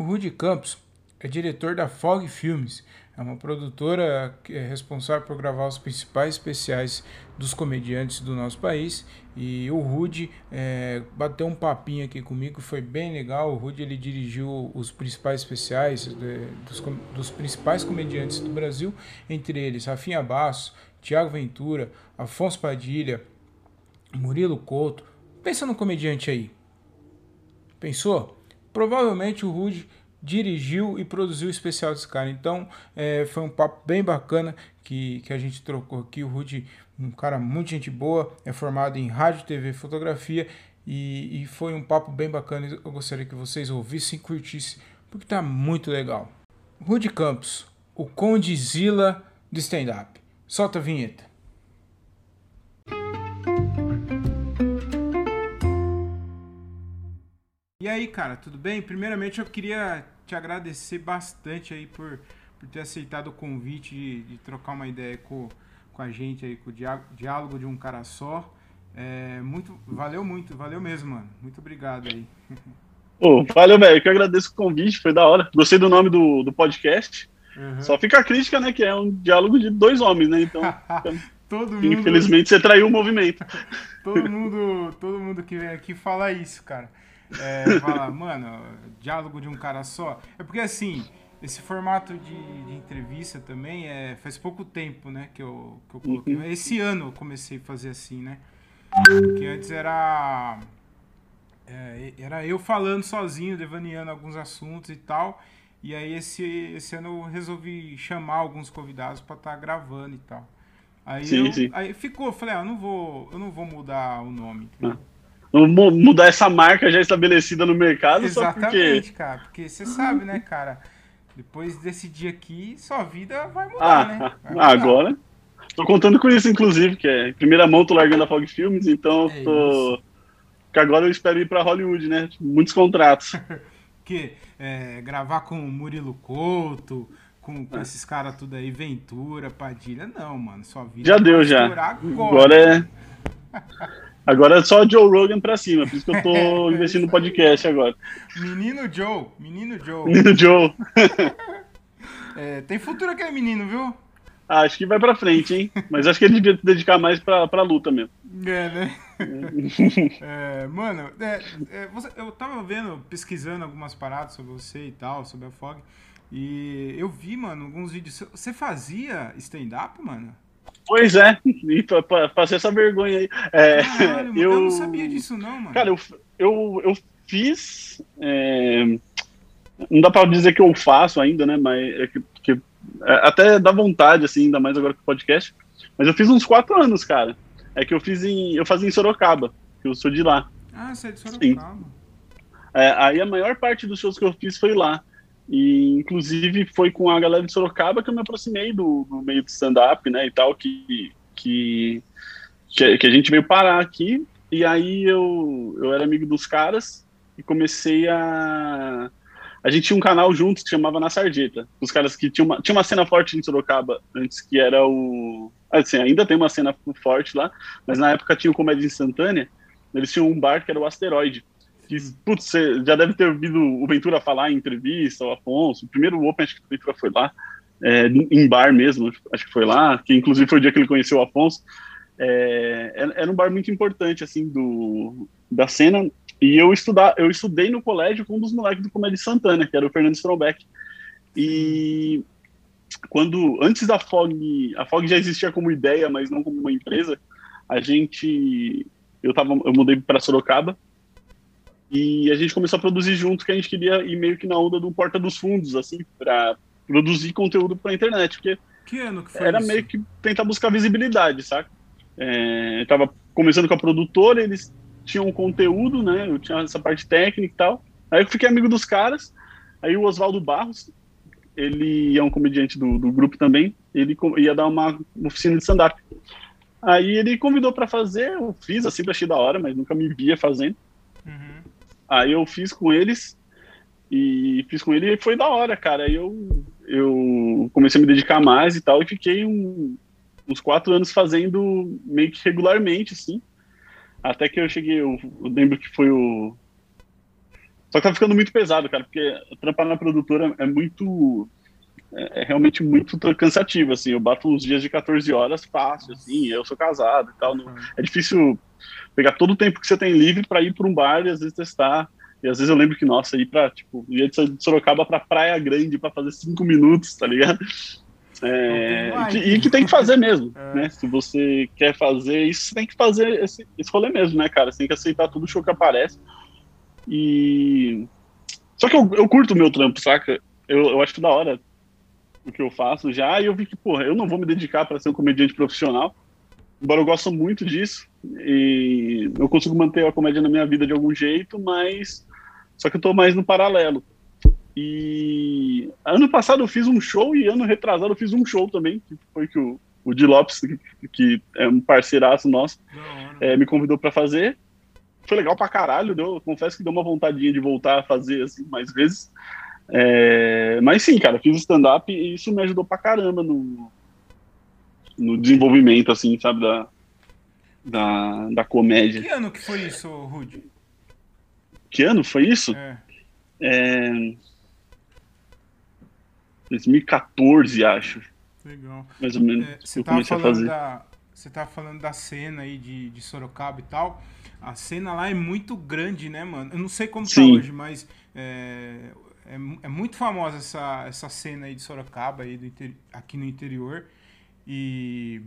O Rudy Campos é diretor da Fog Filmes, é uma produtora que é responsável por gravar os principais especiais dos comediantes do nosso país. E o Rudy é, bateu um papinho aqui comigo, foi bem legal. O Rudy ele dirigiu os principais especiais de, dos, dos principais comediantes do Brasil, entre eles Rafinha Basso, Tiago Ventura, Afonso Padilha, Murilo Couto. Pensa no comediante aí. Pensou? Provavelmente o Rude dirigiu e produziu o especial desse cara. Então é, foi um papo bem bacana que, que a gente trocou aqui. O Rude, um cara muito gente boa, é formado em rádio, TV fotografia. E, e foi um papo bem bacana. Eu gostaria que vocês ouvissem e curtissem, porque tá muito legal. Rude Campos, o Conde Zila do stand-up. Solta a vinheta. E aí, cara, tudo bem? Primeiramente eu queria te agradecer bastante aí por, por ter aceitado o convite de, de trocar uma ideia com, com a gente aí, com o diálogo de um cara só. É, muito, valeu muito, valeu mesmo, mano. Muito obrigado aí. Oh, valeu, velho. Eu que agradeço o convite, foi da hora. Gostei do nome do, do podcast. Uhum. Só fica a crítica, né? Que é um diálogo de dois homens, né? Então. todo mundo... Infelizmente você traiu o movimento. todo mundo, todo mundo que vem aqui fala isso, cara. É, fala, mano, diálogo de um cara só. É porque assim, esse formato de, de entrevista também é faz pouco tempo, né, que eu, que eu coloquei. Uhum. Esse ano eu comecei a fazer assim, né? Porque antes era é, era eu falando sozinho, devaneando alguns assuntos e tal. E aí esse, esse ano eu resolvi chamar alguns convidados para estar tá gravando e tal. Aí, sim, eu, sim. aí ficou, falei, ah, eu não vou, eu não vou mudar o nome. Ah mudar essa marca já estabelecida no mercado Exatamente, porque... cara. Porque você sabe, né, cara? Depois desse dia aqui, sua vida vai mudar, ah, né? Vai mudar. Agora. Tô contando com isso, inclusive, que é em primeira mão tô largando a Fog Filmes, então é tô. Isso. Que agora eu espero ir para Hollywood, né? Muitos contratos. que é, gravar com o Murilo Couto, com, com é. esses caras tudo aí, Ventura, Padilha, não, mano. Sua vida já deu já. Agora, agora é. Agora é só Joe Rogan pra cima, por isso que eu tô investindo no podcast agora. Menino Joe, menino Joe. Menino Joe. é, tem futuro aquele menino, viu? Ah, acho que vai pra frente, hein? Mas acho que ele devia se dedicar mais pra, pra luta mesmo. É, né? é, mano, é, é, você, eu tava vendo, pesquisando algumas paradas sobre você e tal, sobre a Fog, e eu vi, mano, alguns vídeos. Você fazia stand-up, mano? Pois é, e pra, pra fazer essa vergonha aí. É, Caralho, eu, eu, não sabia disso, não, mano. Cara, eu, eu, eu fiz. É, não dá pra dizer que eu faço ainda, né? Mas é que, que é, até dá vontade, assim, ainda mais agora com o podcast. Mas eu fiz uns quatro anos, cara. É que eu fiz em. Eu fazia em Sorocaba, que eu sou de lá. Ah, você é de Sorocaba. É, aí a maior parte dos shows que eu fiz foi lá. E, inclusive, foi com a galera de Sorocaba que eu me aproximei do, do meio de stand-up, né, e tal, que, que, que a gente veio parar aqui. E aí eu, eu era amigo dos caras e comecei a... A gente tinha um canal juntos que chamava Na Sarjeta. Os caras que tinham uma, tinha uma cena forte em Sorocaba antes, que era o... Assim, ainda tem uma cena forte lá, mas na época tinha o Comédia Instantânea. Eles tinham um bar que era o Asteroide que, putz, você já deve ter ouvido o Ventura falar em entrevista, o Afonso, o primeiro Open, acho que o Ventura foi lá, é, em bar mesmo, acho que foi lá, que inclusive foi o dia que ele conheceu o Afonso, é, era um bar muito importante, assim, do, da cena, e eu, estudar, eu estudei no colégio com um dos moleques do Comédia Santana, que era o Fernando Strombeck, e quando, antes da FOG, a FOG já existia como ideia, mas não como uma empresa, a gente, eu, tava, eu mudei para Sorocaba, e a gente começou a produzir junto, que a gente queria ir meio que na onda do Porta dos Fundos, assim, para produzir conteúdo para internet, porque que ano que foi era isso? meio que tentar buscar visibilidade, saca? É, tava começando com a produtora, eles tinham conteúdo, né? Eu tinha essa parte técnica e tal. Aí eu fiquei amigo dos caras. Aí o Oswaldo Barros, ele é um comediante do, do grupo também, ele ia dar uma oficina de stand-up. Aí ele convidou para fazer, eu fiz assim, achei da hora, mas nunca me via fazendo. Uhum. Aí eu fiz com eles e fiz com ele e foi da hora, cara. Aí eu, eu comecei a me dedicar mais e tal e fiquei um, uns quatro anos fazendo meio que regularmente, assim. Até que eu cheguei, eu, eu lembro que foi o. Só que tá ficando muito pesado, cara, porque trampar na produtora é muito. É, é realmente muito cansativo, assim. Eu bato uns dias de 14 horas fácil, assim. Eu sou casado e tal. Não, é difícil pegar todo o tempo que você tem livre para ir para um bar e às vezes testar. E às vezes eu lembro que, nossa, ir pra, tipo, ia de Sorocaba pra Praia Grande para fazer cinco minutos, tá ligado? É, e, e que tem que fazer mesmo, é. né? Se você quer fazer isso, você tem que fazer esse, esse rolê mesmo, né, cara? Você tem que aceitar tudo o show que aparece. E. Só que eu, eu curto o meu trampo, saca? Eu, eu acho da hora o que eu faço já, e eu vi que, porra, eu não vou me dedicar para ser um comediante profissional, embora eu gosto muito disso, e eu consigo manter a comédia na minha vida de algum jeito, mas só que eu tô mais no paralelo. E ano passado eu fiz um show e ano retrasado eu fiz um show também, que foi que o, o Di Lopes, que, que é um parceiraço nosso, é, me convidou para fazer. Foi legal pra caralho, deu, confesso que deu uma vontadinha de voltar a fazer assim mais vezes. É, mas sim, cara, fiz stand-up e isso me ajudou pra caramba no, no desenvolvimento, assim, sabe, da, da, da comédia. Que ano que foi isso, Rude? Que ano foi isso? É. é... 2014, acho. Legal. Mais ou menos. É, você tava falando da você tá falando da cena aí de, de Sorocaba e tal. A cena lá é muito grande, né, mano? Eu não sei como tá Sim. tá hoje, mas é, é, é, muito famosa essa, essa cena aí de Sorocaba aí do aqui no interior. E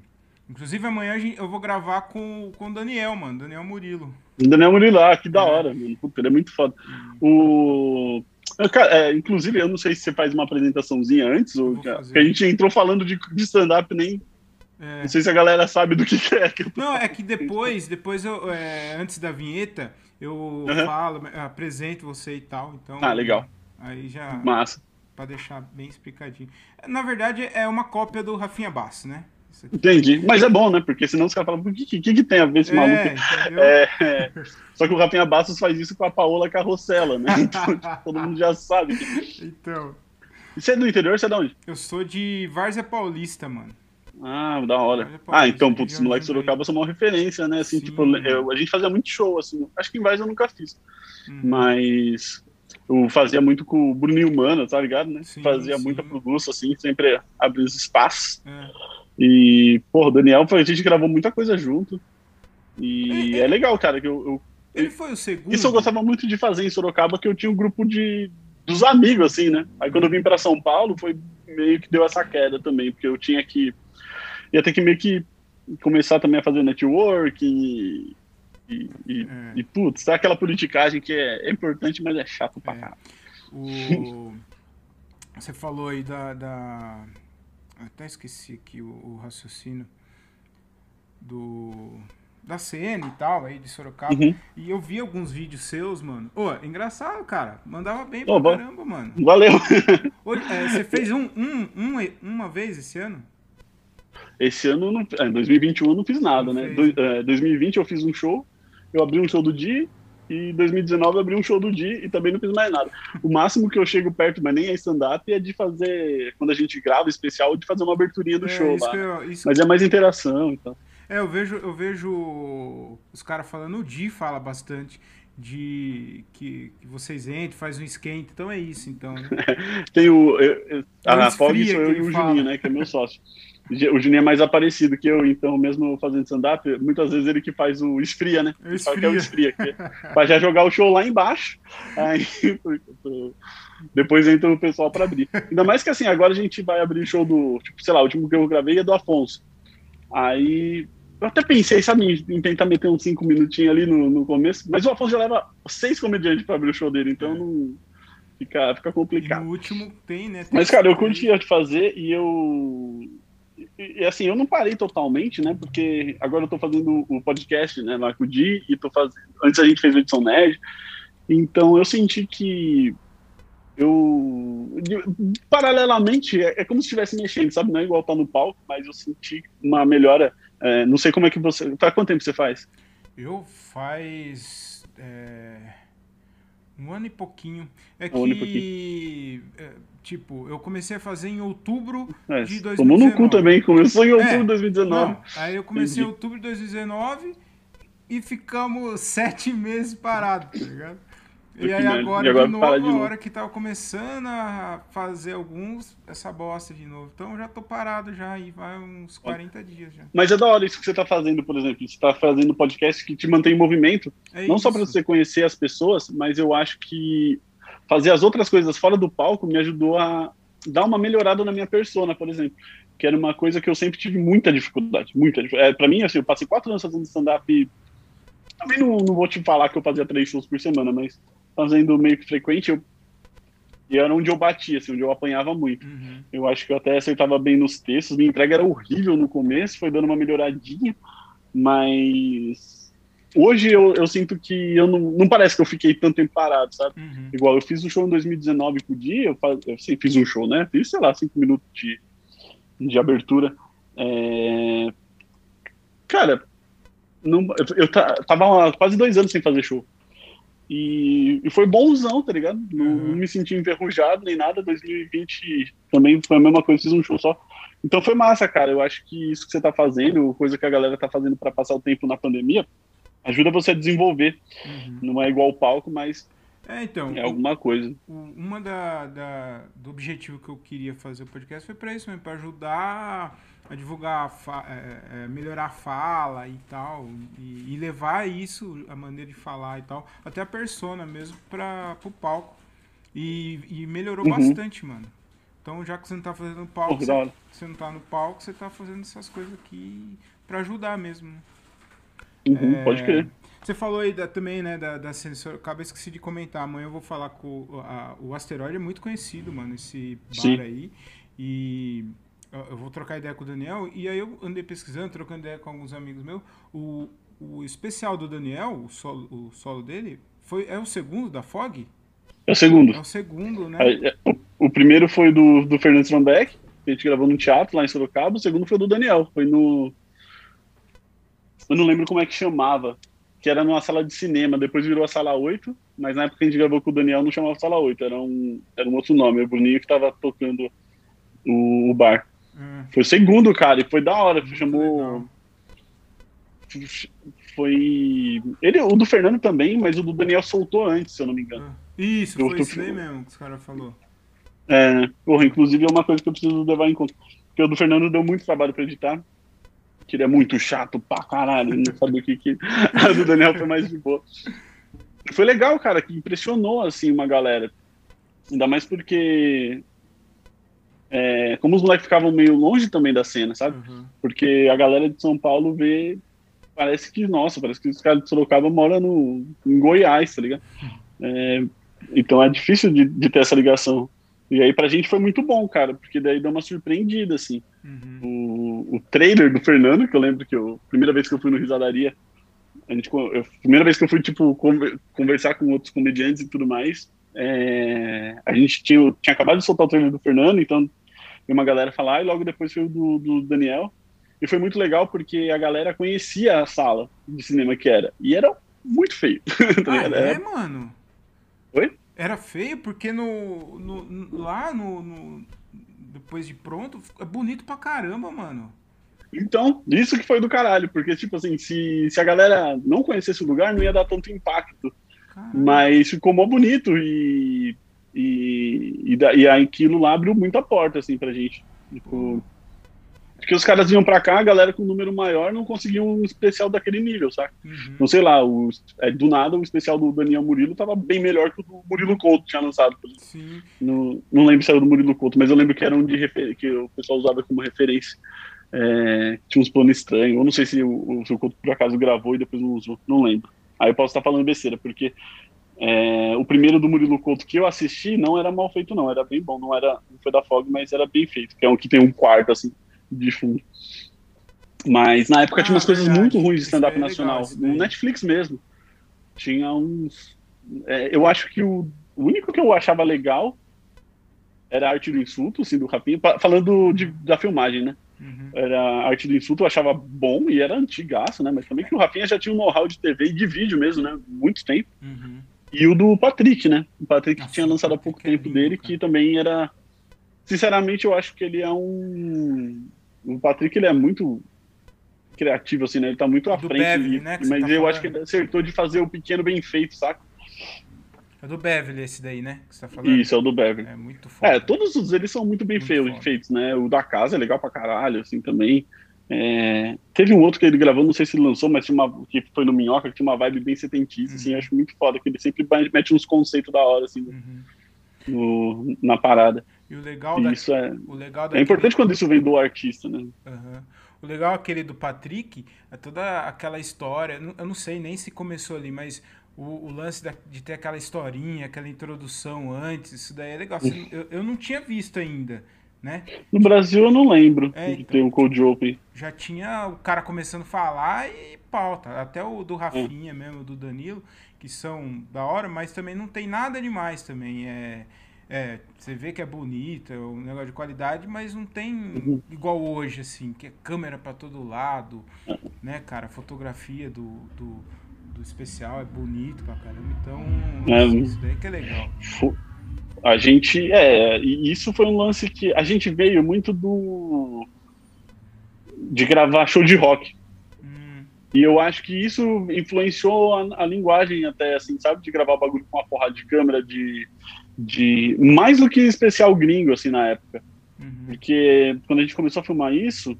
inclusive amanhã eu vou gravar com, com o Daniel, mano, Daniel Murilo. Daniel Murilo, ah, que da é. hora, mano. Puta, ele é muito foda. O Cara, é, inclusive, eu não sei se você faz uma apresentaçãozinha antes, ou que a gente entrou falando de, de stand-up, nem. É. Não sei se a galera sabe do que, que é. Que não, é que depois, depois eu, é, antes da vinheta, eu uhum. falo, apresento você e tal. Então, ah, legal. Aí já. Massa. Pra deixar bem explicadinho. Na verdade, é uma cópia do Rafinha Basso, né? Entendi. Mas é bom, né? Porque senão os caras falam, o que, que, que, tem a ver esse é, maluco? É, é, só que o Rafinha Bastos faz isso com a Paola Carrossela, né? Então, tipo, todo mundo já sabe. Então. E você é do interior? Você é de onde? Eu sou de Várzea Paulista, mano. Ah, da hora. Paulista, ah, então, putz, moleque Sorocaba são uma referência, né? Assim, Sim, tipo, eu, a gente fazia muito show, assim. Acho que em Várzea eu nunca fiz. Uhum. Mas eu fazia muito com o Bruninho Mano, tá ligado, né? Sim, fazia sim. muita produção, assim, sempre abria os espaços. É. E, pô, o Daniel, a gente gravou muita coisa junto. E é, é legal, cara, que eu, eu, Ele foi o segundo. Isso eu gostava muito de fazer em Sorocaba, que eu tinha um grupo de dos amigos, assim, né? Aí quando eu vim para São Paulo, foi meio que deu essa queda também, porque eu tinha que. ia ter que meio que começar também a fazer network e. E, e, é. e putz, tá aquela politicagem que é, é importante, mas é chato pra é. caralho. O... Você falou aí da, da até esqueci aqui o, o raciocínio do da CN e tal, aí de Sorocaba. Uhum. E eu vi alguns vídeos seus, mano. Ô, engraçado, cara. Mandava bem pra caramba, mano. Valeu. é, você fez um, um, um, uma vez esse ano? Esse ano, não, é, 2021 eu não fiz nada, não né? Do, é, 2020 eu fiz um show, eu abri um show do Di, e em 2019 abri um show do Di e também não fiz mais nada. O máximo que eu chego perto, mas nem é stand-up, é de fazer, quando a gente grava especial, de fazer uma aberturinha do é, show lá. Eu, mas é mais interação então. É, eu vejo, eu vejo os caras falando, o Di fala bastante de que, que, vocês entrem, faz um esquenta, então é isso, então. Né? Tem o. Eu, eu, a Fog sou eu e o Juninho, né? Que é meu sócio. O Juninho é mais aparecido que eu, então, mesmo fazendo stand-up, muitas vezes ele que faz o esfria, né? Ele esfria. Que é o esfria, que é, já jogar o show lá embaixo. Aí, depois entra o pessoal para abrir. Ainda mais que assim, agora a gente vai abrir o show do. Tipo, sei lá, o último que eu gravei é do Afonso. Aí. Eu até pensei, sabe, em tentar meter uns cinco minutinhos ali no, no começo, mas o Afonso já leva seis comediantes para abrir o show dele, então é. não. Fica, fica complicado. E no último tem, né? Tem mas, cara, eu curtia de fazer e eu e assim, eu não parei totalmente, né? Porque agora eu tô fazendo o podcast, né, lá com o Di, e tô fazendo. Antes a gente fez o Edição Nerd. Então eu senti que eu paralelamente é, é, como se estivesse mexendo, sabe? Não é igual tá no palco, mas eu senti uma melhora. É, não sei como é que você. Faz quanto tempo você faz? Eu faz é, um ano e pouquinho. É um que. Pouquinho. É, Tipo, eu comecei a fazer em outubro é, de 2019. Tomou no cu também, começou em é, outubro de 2019. Não, aí eu comecei Entendi. em outubro de 2019 e ficamos sete meses parados, tá ligado? E aí agora, e agora de novo, de a hora que tava começando a fazer alguns, essa bosta de novo. Então já tô parado já e vai uns 40 dias já. Mas é da hora isso que você tá fazendo, por exemplo. Você tá fazendo podcast que te mantém em movimento. É não isso. só para você conhecer as pessoas, mas eu acho que fazer as outras coisas fora do palco me ajudou a dar uma melhorada na minha persona, por exemplo. Que era uma coisa que eu sempre tive muita dificuldade. Muita dificuldade. É, para mim, assim, eu passei quatro anos fazendo stand-up. Também não, não vou te falar que eu fazia três shows por semana, mas fazendo meio que frequente, eu, e era onde eu batia, assim, onde eu apanhava muito. Uhum. Eu acho que eu até acertava bem nos textos, minha entrega era horrível no começo, foi dando uma melhoradinha, mas hoje eu, eu sinto que eu não, não parece que eu fiquei tanto tempo parado, sabe? Uhum. Igual eu fiz um show em 2019 por dia, eu, faz, eu fiz um show, né? Fiz, sei lá, cinco minutos de, de abertura. É... Cara, não, eu, eu tava quase dois anos sem fazer show. E, e foi bonzão, tá ligado? Não, uhum. não, me senti enferrujado nem nada. 2020 também foi a mesma coisa, fiz um show só. Então foi massa, cara. Eu acho que isso que você tá fazendo, coisa que a galera tá fazendo para passar o tempo na pandemia, ajuda você a desenvolver. Uhum. Não é igual o palco, mas é, então, é alguma coisa. Uma da, da, do objetivo que eu queria fazer o podcast foi para isso mesmo, para ajudar a divulgar, a é, é, melhorar a fala e tal, e, e, levar isso, a maneira de falar e tal, até a persona mesmo para o palco. E, e melhorou uhum. bastante, mano. Então, já que você não tá fazendo palco, você, você, não tá no palco, você tá fazendo essas coisas aqui para ajudar mesmo. Né? Uhum, é, pode crer. Você falou aí da, também, né, da, da sensor. Acabei esqueci de comentar. Amanhã eu vou falar com a, o asteroide é muito conhecido, mano, esse bar Sim. aí. E eu vou trocar ideia com o Daniel. E aí eu andei pesquisando, trocando ideia com alguns amigos meus. O, o especial do Daniel, o solo, o solo dele, foi, é o segundo da Fog? É o segundo. É o segundo, né? É, o, o, primeiro foi do, do Fernando Van Beck, que a gente gravou no teatro lá em Sorocaba. O segundo foi do Daniel, foi no. Eu não lembro como é que chamava, que era numa sala de cinema, depois virou a sala 8, mas na época que a gente gravou com o Daniel não chamava sala 8, era um, era um outro nome, o Bruninho que tava tocando o, o bar. Hum. Foi o segundo, cara, e foi da hora. Muito chamou. Legal. Foi. Ele, o do Fernando também, mas o do Daniel soltou antes, se eu não me engano. Ah. Isso, eu foi tô... isso aí mesmo que os caras falou. É, porra, inclusive é uma coisa que eu preciso levar em conta. Porque o do Fernando deu muito trabalho pra editar. Que ele é muito chato pra caralho, não sabia o que que. A do Daniel foi mais de boa. Foi legal, cara, que impressionou, assim, uma galera. Ainda mais porque é, como os moleques ficavam meio longe também da cena, sabe? Uhum. Porque a galera de São Paulo vê. Parece que, nossa, parece que os caras de Sorocaba moram no, em Goiás, tá ligado? É, então é difícil de, de, ter essa ligação. E aí pra gente foi muito bom, cara, porque daí deu uma surpreendida, assim. Uhum. O, o trailer do Fernando, que eu lembro que eu, primeira vez que eu fui no Risadaria, a gente, eu, primeira vez que eu fui, tipo, conversar com outros comediantes e tudo mais, é, a gente tinha, tinha acabado de soltar o trailer do Fernando, então e uma galera falar, e logo depois foi o do, do Daniel. E foi muito legal porque a galera conhecia a sala de cinema que era. E era muito feio. tá ah, é, era... mano? Oi? Era feio porque no, no lá no, no, Depois de pronto, é bonito pra caramba, mano. Então, isso que foi do caralho, porque, tipo assim, se, se a galera não conhecesse o lugar, não ia dar tanto impacto. Caramba. Mas ficou mó bonito e e, e, da, e aquilo lá abriu muita porta, assim, pra gente. Tipo, porque os caras vinham pra cá, a galera com um número maior não conseguia um especial daquele nível, sabe? Uhum. Não sei lá, o, é, do nada o especial do Daniel Murilo tava bem melhor que o do Murilo Couto tinha lançado. No, não lembro se era do Murilo Couto, mas eu lembro que era um de refer... que o pessoal usava como referência. É, tinha uns planos estranhos. Eu não sei se o, se o Couto por acaso gravou e depois não usou, não lembro. Aí eu posso estar falando besteira, porque é, o primeiro do Murilo Couto que eu assisti não era mal feito, não. Era bem bom. Não era não foi da Fog, mas era bem feito. Que é um que tem um quarto, assim, de fundo. Mas na época ah, tinha umas verdade. coisas muito ruins de stand-up é nacional. no Netflix mesmo. Tinha uns. É, eu acho que o, o, único que eu achava legal era a arte do insulto, assim, do Rapinha. Falando de, da filmagem, né? Uhum. Era a arte do insulto, eu achava bom e era antigaço, né? Mas também que o Rafinha já tinha um know-how de TV e de vídeo mesmo, né? Muito tempo. Uhum. E o do Patrick, né? O Patrick Nossa, tinha lançado há pouco é tempo dele, que também era. Sinceramente, eu acho que ele é um. O Patrick ele é muito criativo, assim, né? Ele tá muito à do frente. Bev, né, mas tá eu falando. acho que ele acertou de fazer o pequeno bem feito, saca? É do Beverly esse daí, né? Que você tá falando? Isso, é o do Beverly. É muito foda. É, todos os eles são muito bem Muito feitos, feitos, né? O da casa é legal pra caralho, assim, também. É, Teve um outro que ele gravou, não sei se lançou, mas tinha uma, que foi no Minhoca, que tinha uma vibe bem setentista, assim, Uhum. eu acho muito foda, que ele sempre mete uns conceitos da hora, assim, Uhum. no- na parada. E o legal E da, isso é, o legal é daquele- importante quando isso vem do artista, né? Aham. O legal aquele do Patrick é toda aquela história. Eu não sei nem se começou ali, mas o, o lance da- de ter aquela historinha, aquela introdução antes, isso daí é legal. Você- Eu, eu não tinha visto ainda, né? No Brasil eu não lembro É, de então. ter um Cold Open. Já tinha o cara começando a falar e pauta. Até o do Rafinha mesmo, do Danilo, que são da hora, mas também não tem nada demais também. É, é, você vê que é bonito, é um negócio de qualidade, mas não tem igual hoje, assim, que é câmera pra todo lado, né, cara? A fotografia do, do, do especial é bonito pra caramba, então É. isso daí que é legal. A gente, é, e isso foi um lance que a gente veio muito do. de gravar show de rock. Hum, E eu acho que isso influenciou a, a linguagem até, assim, sabe? De gravar bagulho com uma porrada de câmera, de, de. Mais do que especial gringo, assim, na época. uhum, Porque quando a gente começou a filmar isso,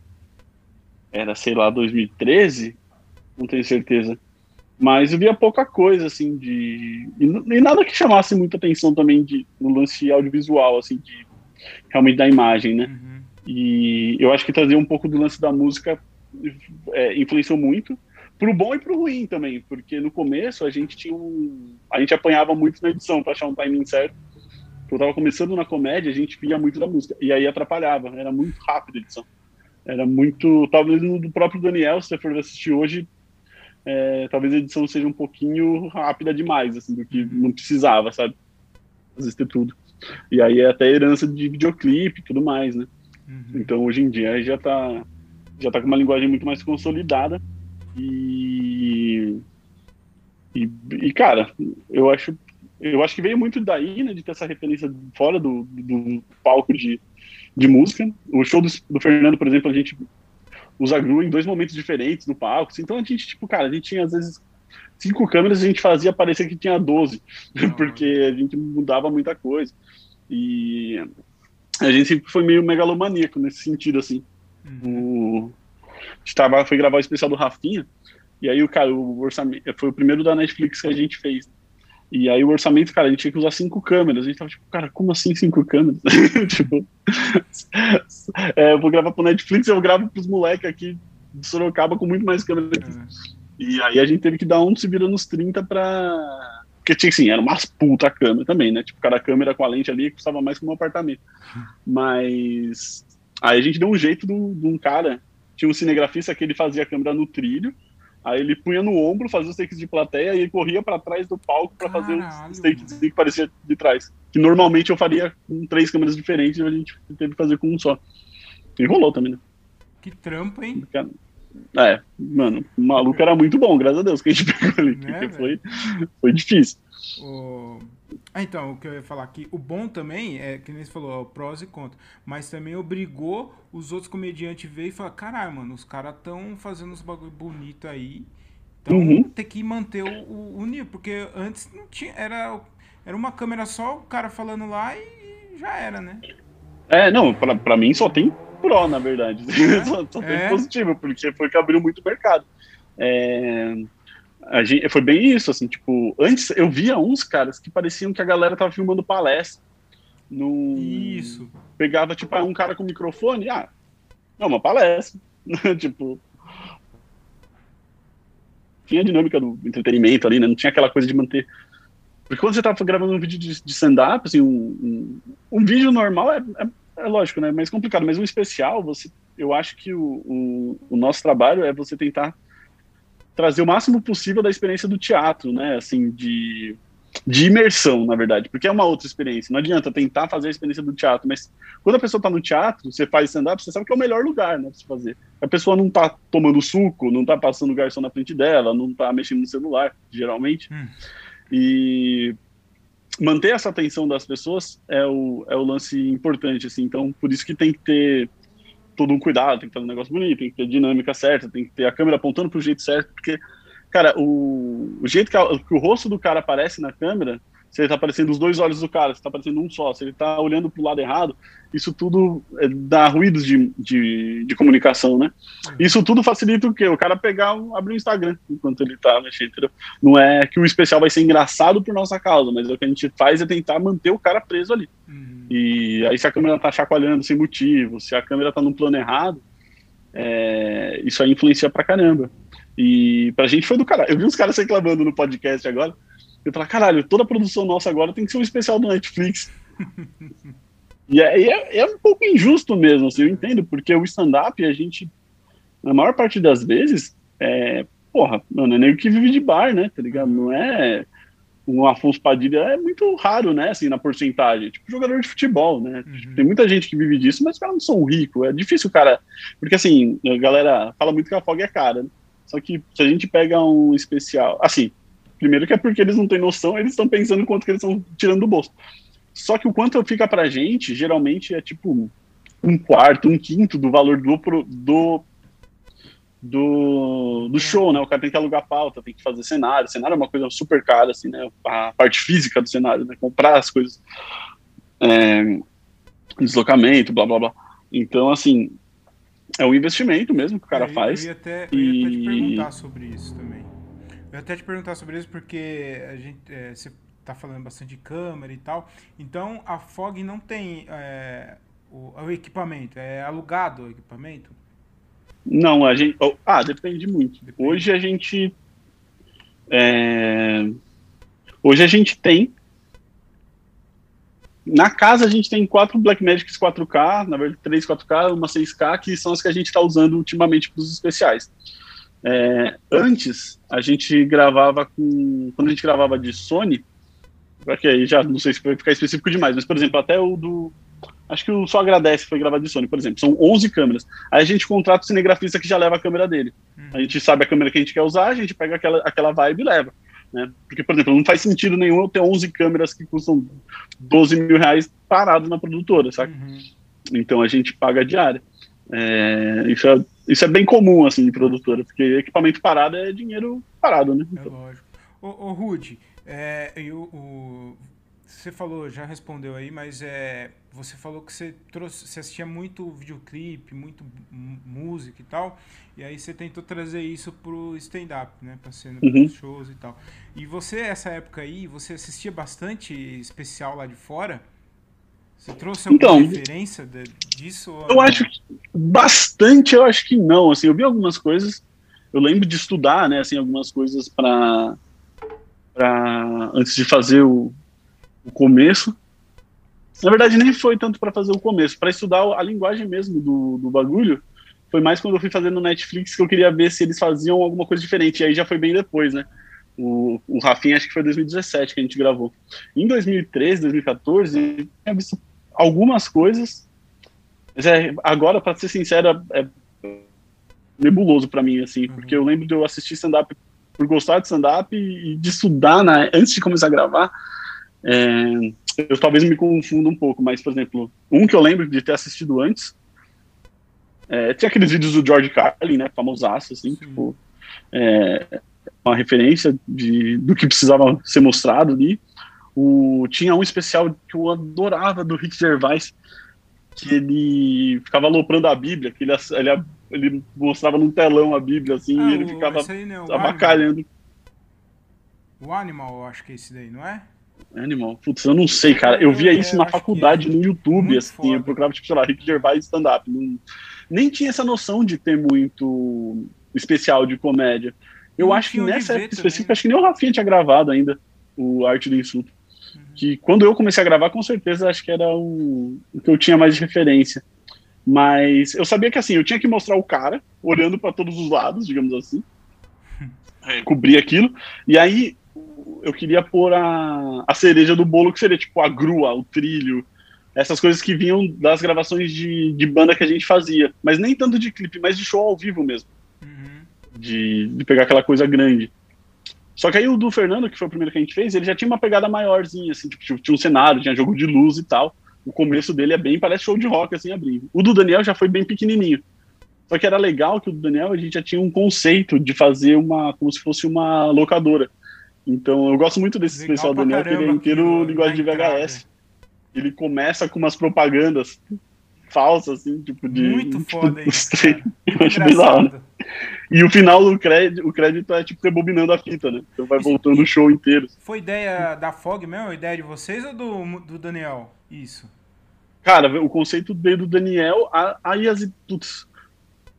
era, sei lá, 2013, não tenho certeza. Mas eu via pouca coisa, assim, de. E, e nada que chamasse muita atenção também de, no lance audiovisual, assim, de realmente da imagem, né? uhum, E eu acho que trazer um pouco do lance da música é, influenciou muito, pro bom e pro ruim também, porque no começo a gente tinha um. A gente apanhava muito na edição para achar um timing certo. Eu tava começando na comédia, a gente via muito da música, e aí atrapalhava, era muito rápida a edição. Era muito. Talvez no do próprio Daniel, se você for assistir hoje, é, talvez a edição seja um pouquinho rápida demais, assim, do que não precisava, sabe? Às vezes ter tudo. E aí é até herança de videoclipe e tudo mais, né? uhum. Então hoje em dia já tá, já tá com uma linguagem muito mais consolidada. E, e, e, cara, eu acho, eu acho que veio muito daí, né, de ter essa referência fora do, do palco de, de música. O show do, do Fernando, por exemplo, a gente usa GRU em dois momentos diferentes no palco. Então a gente, tipo, cara, a gente tinha às vezes cinco câmeras e a gente fazia parecer que tinha 12, porque a gente mudava muita coisa. E a gente sempre foi meio megalomaníaco nesse sentido, assim. Uhum. O... A gente tava, foi gravar o especial do Rafinha, e aí o cara, o orçamento, foi o primeiro da Netflix que a gente fez. E aí o orçamento, cara, a gente tinha que usar cinco câmeras. A gente tava tipo, cara, como assim cinco câmeras? tipo, é, eu vou gravar pro Netflix, eu gravo pros moleques aqui de Sorocaba com muito mais câmera. aqui. É. E aí a gente teve que dar um se vira nos 30 pra. Porque tinha assim, era umas puta câmera também, né? Tipo, cada câmera com a lente ali custava mais que um apartamento. Mas aí a gente deu um jeito um, de um cara, tinha um cinegrafista que ele fazia a câmera no trilho, aí ele punha no ombro, fazia os takes de plateia e ele corria pra trás do palco pra fazer os takes que parecia de trás. Que normalmente eu faria com três câmeras diferentes, e a gente teve que fazer com um só. E rolou também, né? Que trampo, hein? É, mano, o maluco era muito bom, graças a Deus que a gente pegou ali, Né, porque foi, foi difícil. O... Ah, então, o que eu ia falar aqui, o bom também é, que nem você falou, é o prós e contras, mas também obrigou os outros comediantes a ver e falar, caralho, mano, os caras tão fazendo uns bagulho bonito aí, então Uhum. tem que manter o, o, o nível, porque antes não tinha, era, era uma câmera só, o cara falando lá e já era, né? É, não, pra, pra mim só tem pró, na verdade. só, só tem É. positivo, porque foi que abriu muito mercado. É, a gente, foi bem isso, assim, tipo, antes eu via uns caras que pareciam que a galera tava filmando palestra. Num, Isso. Pegava, tipo, ah, um cara com microfone, ah, é uma palestra. tipo. Tinha a dinâmica do entretenimento ali, né? Não tinha aquela coisa de manter. Porque quando você tá gravando um vídeo de, de stand-up, assim, um, um, um vídeo normal é, é, é lógico, né? Mais complicado, mas um especial, você, eu acho que o, o, o nosso trabalho é você tentar trazer o máximo possível da experiência do teatro, né? Assim, de, de imersão, na verdade, porque é uma outra experiência. Não adianta tentar fazer a experiência do teatro, mas quando a pessoa está no teatro, você faz stand-up, você sabe que é o melhor lugar, né, pra se fazer. A pessoa não está tomando suco, não está passando garçom na frente dela, não está mexendo no celular, geralmente. Hum. E manter essa atenção das pessoas é o, é o lance importante, assim. Então, por isso que tem que ter todo um cuidado, tem que ter um negócio bonito, tem que ter a dinâmica certa, tem que ter a câmera apontando para o jeito certo, porque, cara, o, o jeito que, a, que, o rosto do cara aparece na câmera, se ele tá aparecendo os dois olhos do cara, se tá aparecendo um só, se ele tá olhando pro lado errado, isso tudo é, dá ruídos de, de, de, comunicação, né? Isso tudo facilita o quê? O cara pegar, abrir o Instagram enquanto ele tá mexendo, entendeu? Não é que o especial vai ser engraçado por nossa causa, mas o que a gente faz é tentar manter o cara preso ali. Uhum. E aí se a câmera tá chacoalhando sem motivo, se a câmera tá no plano errado, é, isso aí influencia pra caramba. E pra gente foi do caralho. Eu vi uns caras reclamando no podcast agora, eu falei, caralho, toda a produção nossa agora tem que ser um especial do Netflix. e é, é, é, um pouco injusto mesmo, assim, eu entendo, porque o stand-up, a gente, na maior parte das vezes, é, porra, mano, é nem o que vive de bar, né, tá ligado? Não é um Afonso Padilha é muito raro, né, assim, na porcentagem. Tipo, jogador de futebol, né? Uhum. Tem muita gente que vive disso, mas os caras não são ricos. É difícil o cara... Porque, assim, a galera fala muito que a FOG é cara, né? Só que se a gente pega um especial... Assim, Primeiro que é porque eles não têm noção, eles estão pensando quanto que eles estão tirando do bolso. Só que o quanto fica pra gente, geralmente é tipo um quarto, um quinto do valor do, do, do, do show, né? O cara tem que alugar pauta, tem que fazer cenário. Cenário é uma coisa super cara, assim, né? A parte física do cenário, né? Comprar as coisas. É, deslocamento, blá blá blá. Então, assim, é um investimento mesmo que o cara é, faz. Eu ia até, eu ia até te perguntar sobre isso também. Eu até te perguntar sobre isso porque a gente, é, você está falando bastante de câmera e tal. Então a Fog não tem é, o, o, equipamento, é alugado o equipamento? Não, a gente. Oh, ah, depende muito. Depende. Hoje a gente. É, hoje a gente tem. Na casa a gente tem quatro Blackmagics 4K, na verdade três 4K, uma 6K, que são as que a gente está usando ultimamente para os especiais. É, antes, a gente gravava com. Quando a gente gravava de Sony, porque aí já não sei se vai ficar específico demais, mas, por exemplo, até o do. Acho que o Só Agradece foi gravado de Sony, por exemplo. São 11 câmeras. Aí a gente contrata o cinegrafista que já leva a câmera dele. Hum. A gente sabe a câmera que a gente quer usar, a gente pega aquela, aquela vibe e leva. Né? Porque, por exemplo, não faz sentido nenhum eu ter 11 câmeras que custam 12 mil reais parados na produtora, sabe? Uhum. Então a gente paga diária. É, isso, é, isso é bem comum, assim, de produtora, porque equipamento parado é dinheiro parado, né? É então. É lógico. Ô, ô Rude, é, eu, o, você falou, já respondeu aí, mas é, você falou que você trouxe, você assistia muito videoclipe, muito música e tal, e aí você tentou trazer isso pro stand-up, né, pra cena uhum. shows e tal. E você, essa época aí, você assistia bastante especial lá de fora? Você trouxe alguma então, referência de, disso? Eu acho que bastante, eu acho que não. Assim, eu vi algumas coisas. Eu lembro de estudar, né, assim, algumas coisas para para antes de fazer o, o começo. Na verdade, nem foi tanto para fazer o começo, para estudar a linguagem mesmo do, do bagulho. Foi mais quando eu fui fazer no Netflix que eu queria ver se eles faziam alguma coisa diferente. E aí já foi bem depois, né? O, o Rafinha, acho que foi 2017 que a gente gravou. Em 2013, 2014, eu tinha visto algumas coisas. Mas é, agora, para ser sincero, é nebuloso para mim, assim, uhum. porque eu lembro de eu assistir stand-up por gostar de stand-up e de estudar né, antes de começar a gravar. É, eu talvez me confunda um pouco, mas, por exemplo, um que eu lembro de ter assistido antes é, tinha aqueles vídeos do George Carlin, né, famosaço, assim, Sim. tipo, é, uma referência de, do que precisava ser mostrado ali. O, tinha um especial que eu adorava do Rick Gervais, que ele ficava aloprando a Bíblia, que ele, ele, ele mostrava num telão a Bíblia, assim, ah, e ele ficava é abacalhando. O Animal, eu acho que é esse daí, não é? Animal. Putz, eu não sei, cara. Eu via é, isso na faculdade, é. no YouTube, assim. Foda. Eu procurava, tipo, sei lá, Rick Gervais stand-up. Nem tinha essa noção de ter muito especial de comédia. Eu não acho que nessa época específica, acho que nem o Rafinha tinha gravado ainda o Arte do Insulto que quando eu comecei a gravar, com certeza acho que era o, o que eu tinha mais de referência. Mas eu sabia que assim, eu tinha que mostrar o cara olhando para todos os lados, digamos assim, é, cobrir aquilo, e aí eu queria pôr a, a cereja do bolo, que seria tipo a grua, o trilho, essas coisas que vinham das gravações de, de banda que a gente fazia, mas nem tanto de clipe, mas de show ao vivo mesmo. Uhum. De, de pegar aquela coisa grande. Só que aí o do Fernando, que foi o primeiro que a gente fez, ele já tinha uma pegada maiorzinha, assim, tipo, tinha um cenário, tinha jogo de luz e tal. O começo dele é bem, parece show de rock, assim, abrindo. O do Daniel já foi bem pequenininho. Só que era legal que o do Daniel, a gente já tinha um conceito de fazer uma, como se fosse uma locadora. Então eu gosto muito desse Legal pra do Daniel, que ele é caramba inteiro linguagem de. VHS. Ele começa com umas propagandas falsas, assim, tipo de. Muito foda os isso, cara. Eu acho hora. Engraçado. E o final do crédito, o crédito é tipo rebobinando a fita, né? Então vai voltando o show inteiro. Foi ideia da Fog mesmo? Ideia de vocês ou do, do Daniel? Isso. Cara, o conceito veio do Daniel, a- aí as. Putz,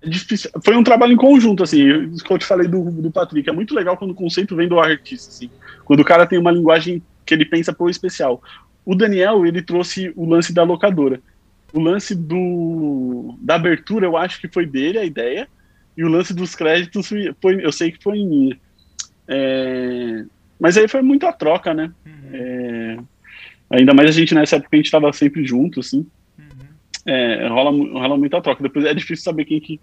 é difícil. Foi um trabalho em conjunto, assim. eu- Isso que eu te falei do, do Patrick. É muito legal quando o conceito vem do artista, assim. Quando o cara tem uma linguagem que ele pensa pro especial. O Daniel, ele trouxe o lance da locadora. O lance do da abertura, eu acho que foi dele a ideia. E o lance dos créditos, foi, eu sei que foi minha. É, mas aí foi muita troca, né? Uhum, É, ainda mais a gente nessa época a gente estava sempre junto, assim. uhum. É, rola, rola muita troca. Depois é difícil saber quem que,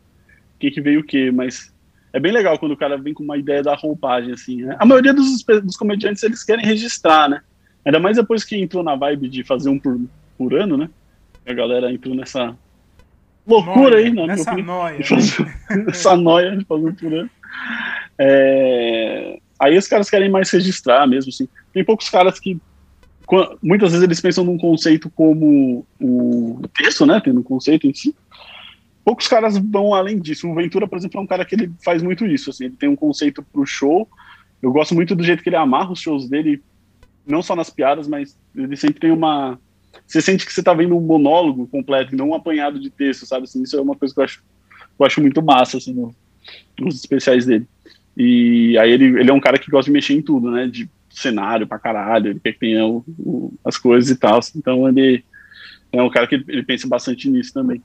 quem que veio o quê, mas é bem legal quando o cara vem com uma ideia da roupagem, assim. né? A maioria dos, dos comediantes, eles querem registrar, né? Ainda mais depois que entrou na vibe de fazer um por, por ano, né? A galera entrou nessa loucura aí, né? Nessa noia. essa noia de fazer um por ano. É, Aí os caras querem mais registrar mesmo, assim. Tem poucos caras que muitas vezes eles pensam num conceito como o texto, né? Tendo um conceito em si. Poucos caras vão além disso. O Ventura, por exemplo, é um cara que ele faz muito isso. Assim, ele tem um conceito pro show. Eu gosto muito do jeito que ele amarra os shows dele, não só nas piadas, mas ele sempre tem uma. Você sente que você tá vendo um monólogo completo, e não um apanhado de texto, sabe? Assim, isso é uma coisa que eu acho, eu acho muito massa assim, no- nos especiais dele. E aí ele, ele é um cara que gosta de mexer em tudo, né? De cenário pra caralho, ele quer que tenha o- o- as coisas e tal. Então ele é um cara que ele, ele pensa bastante nisso também.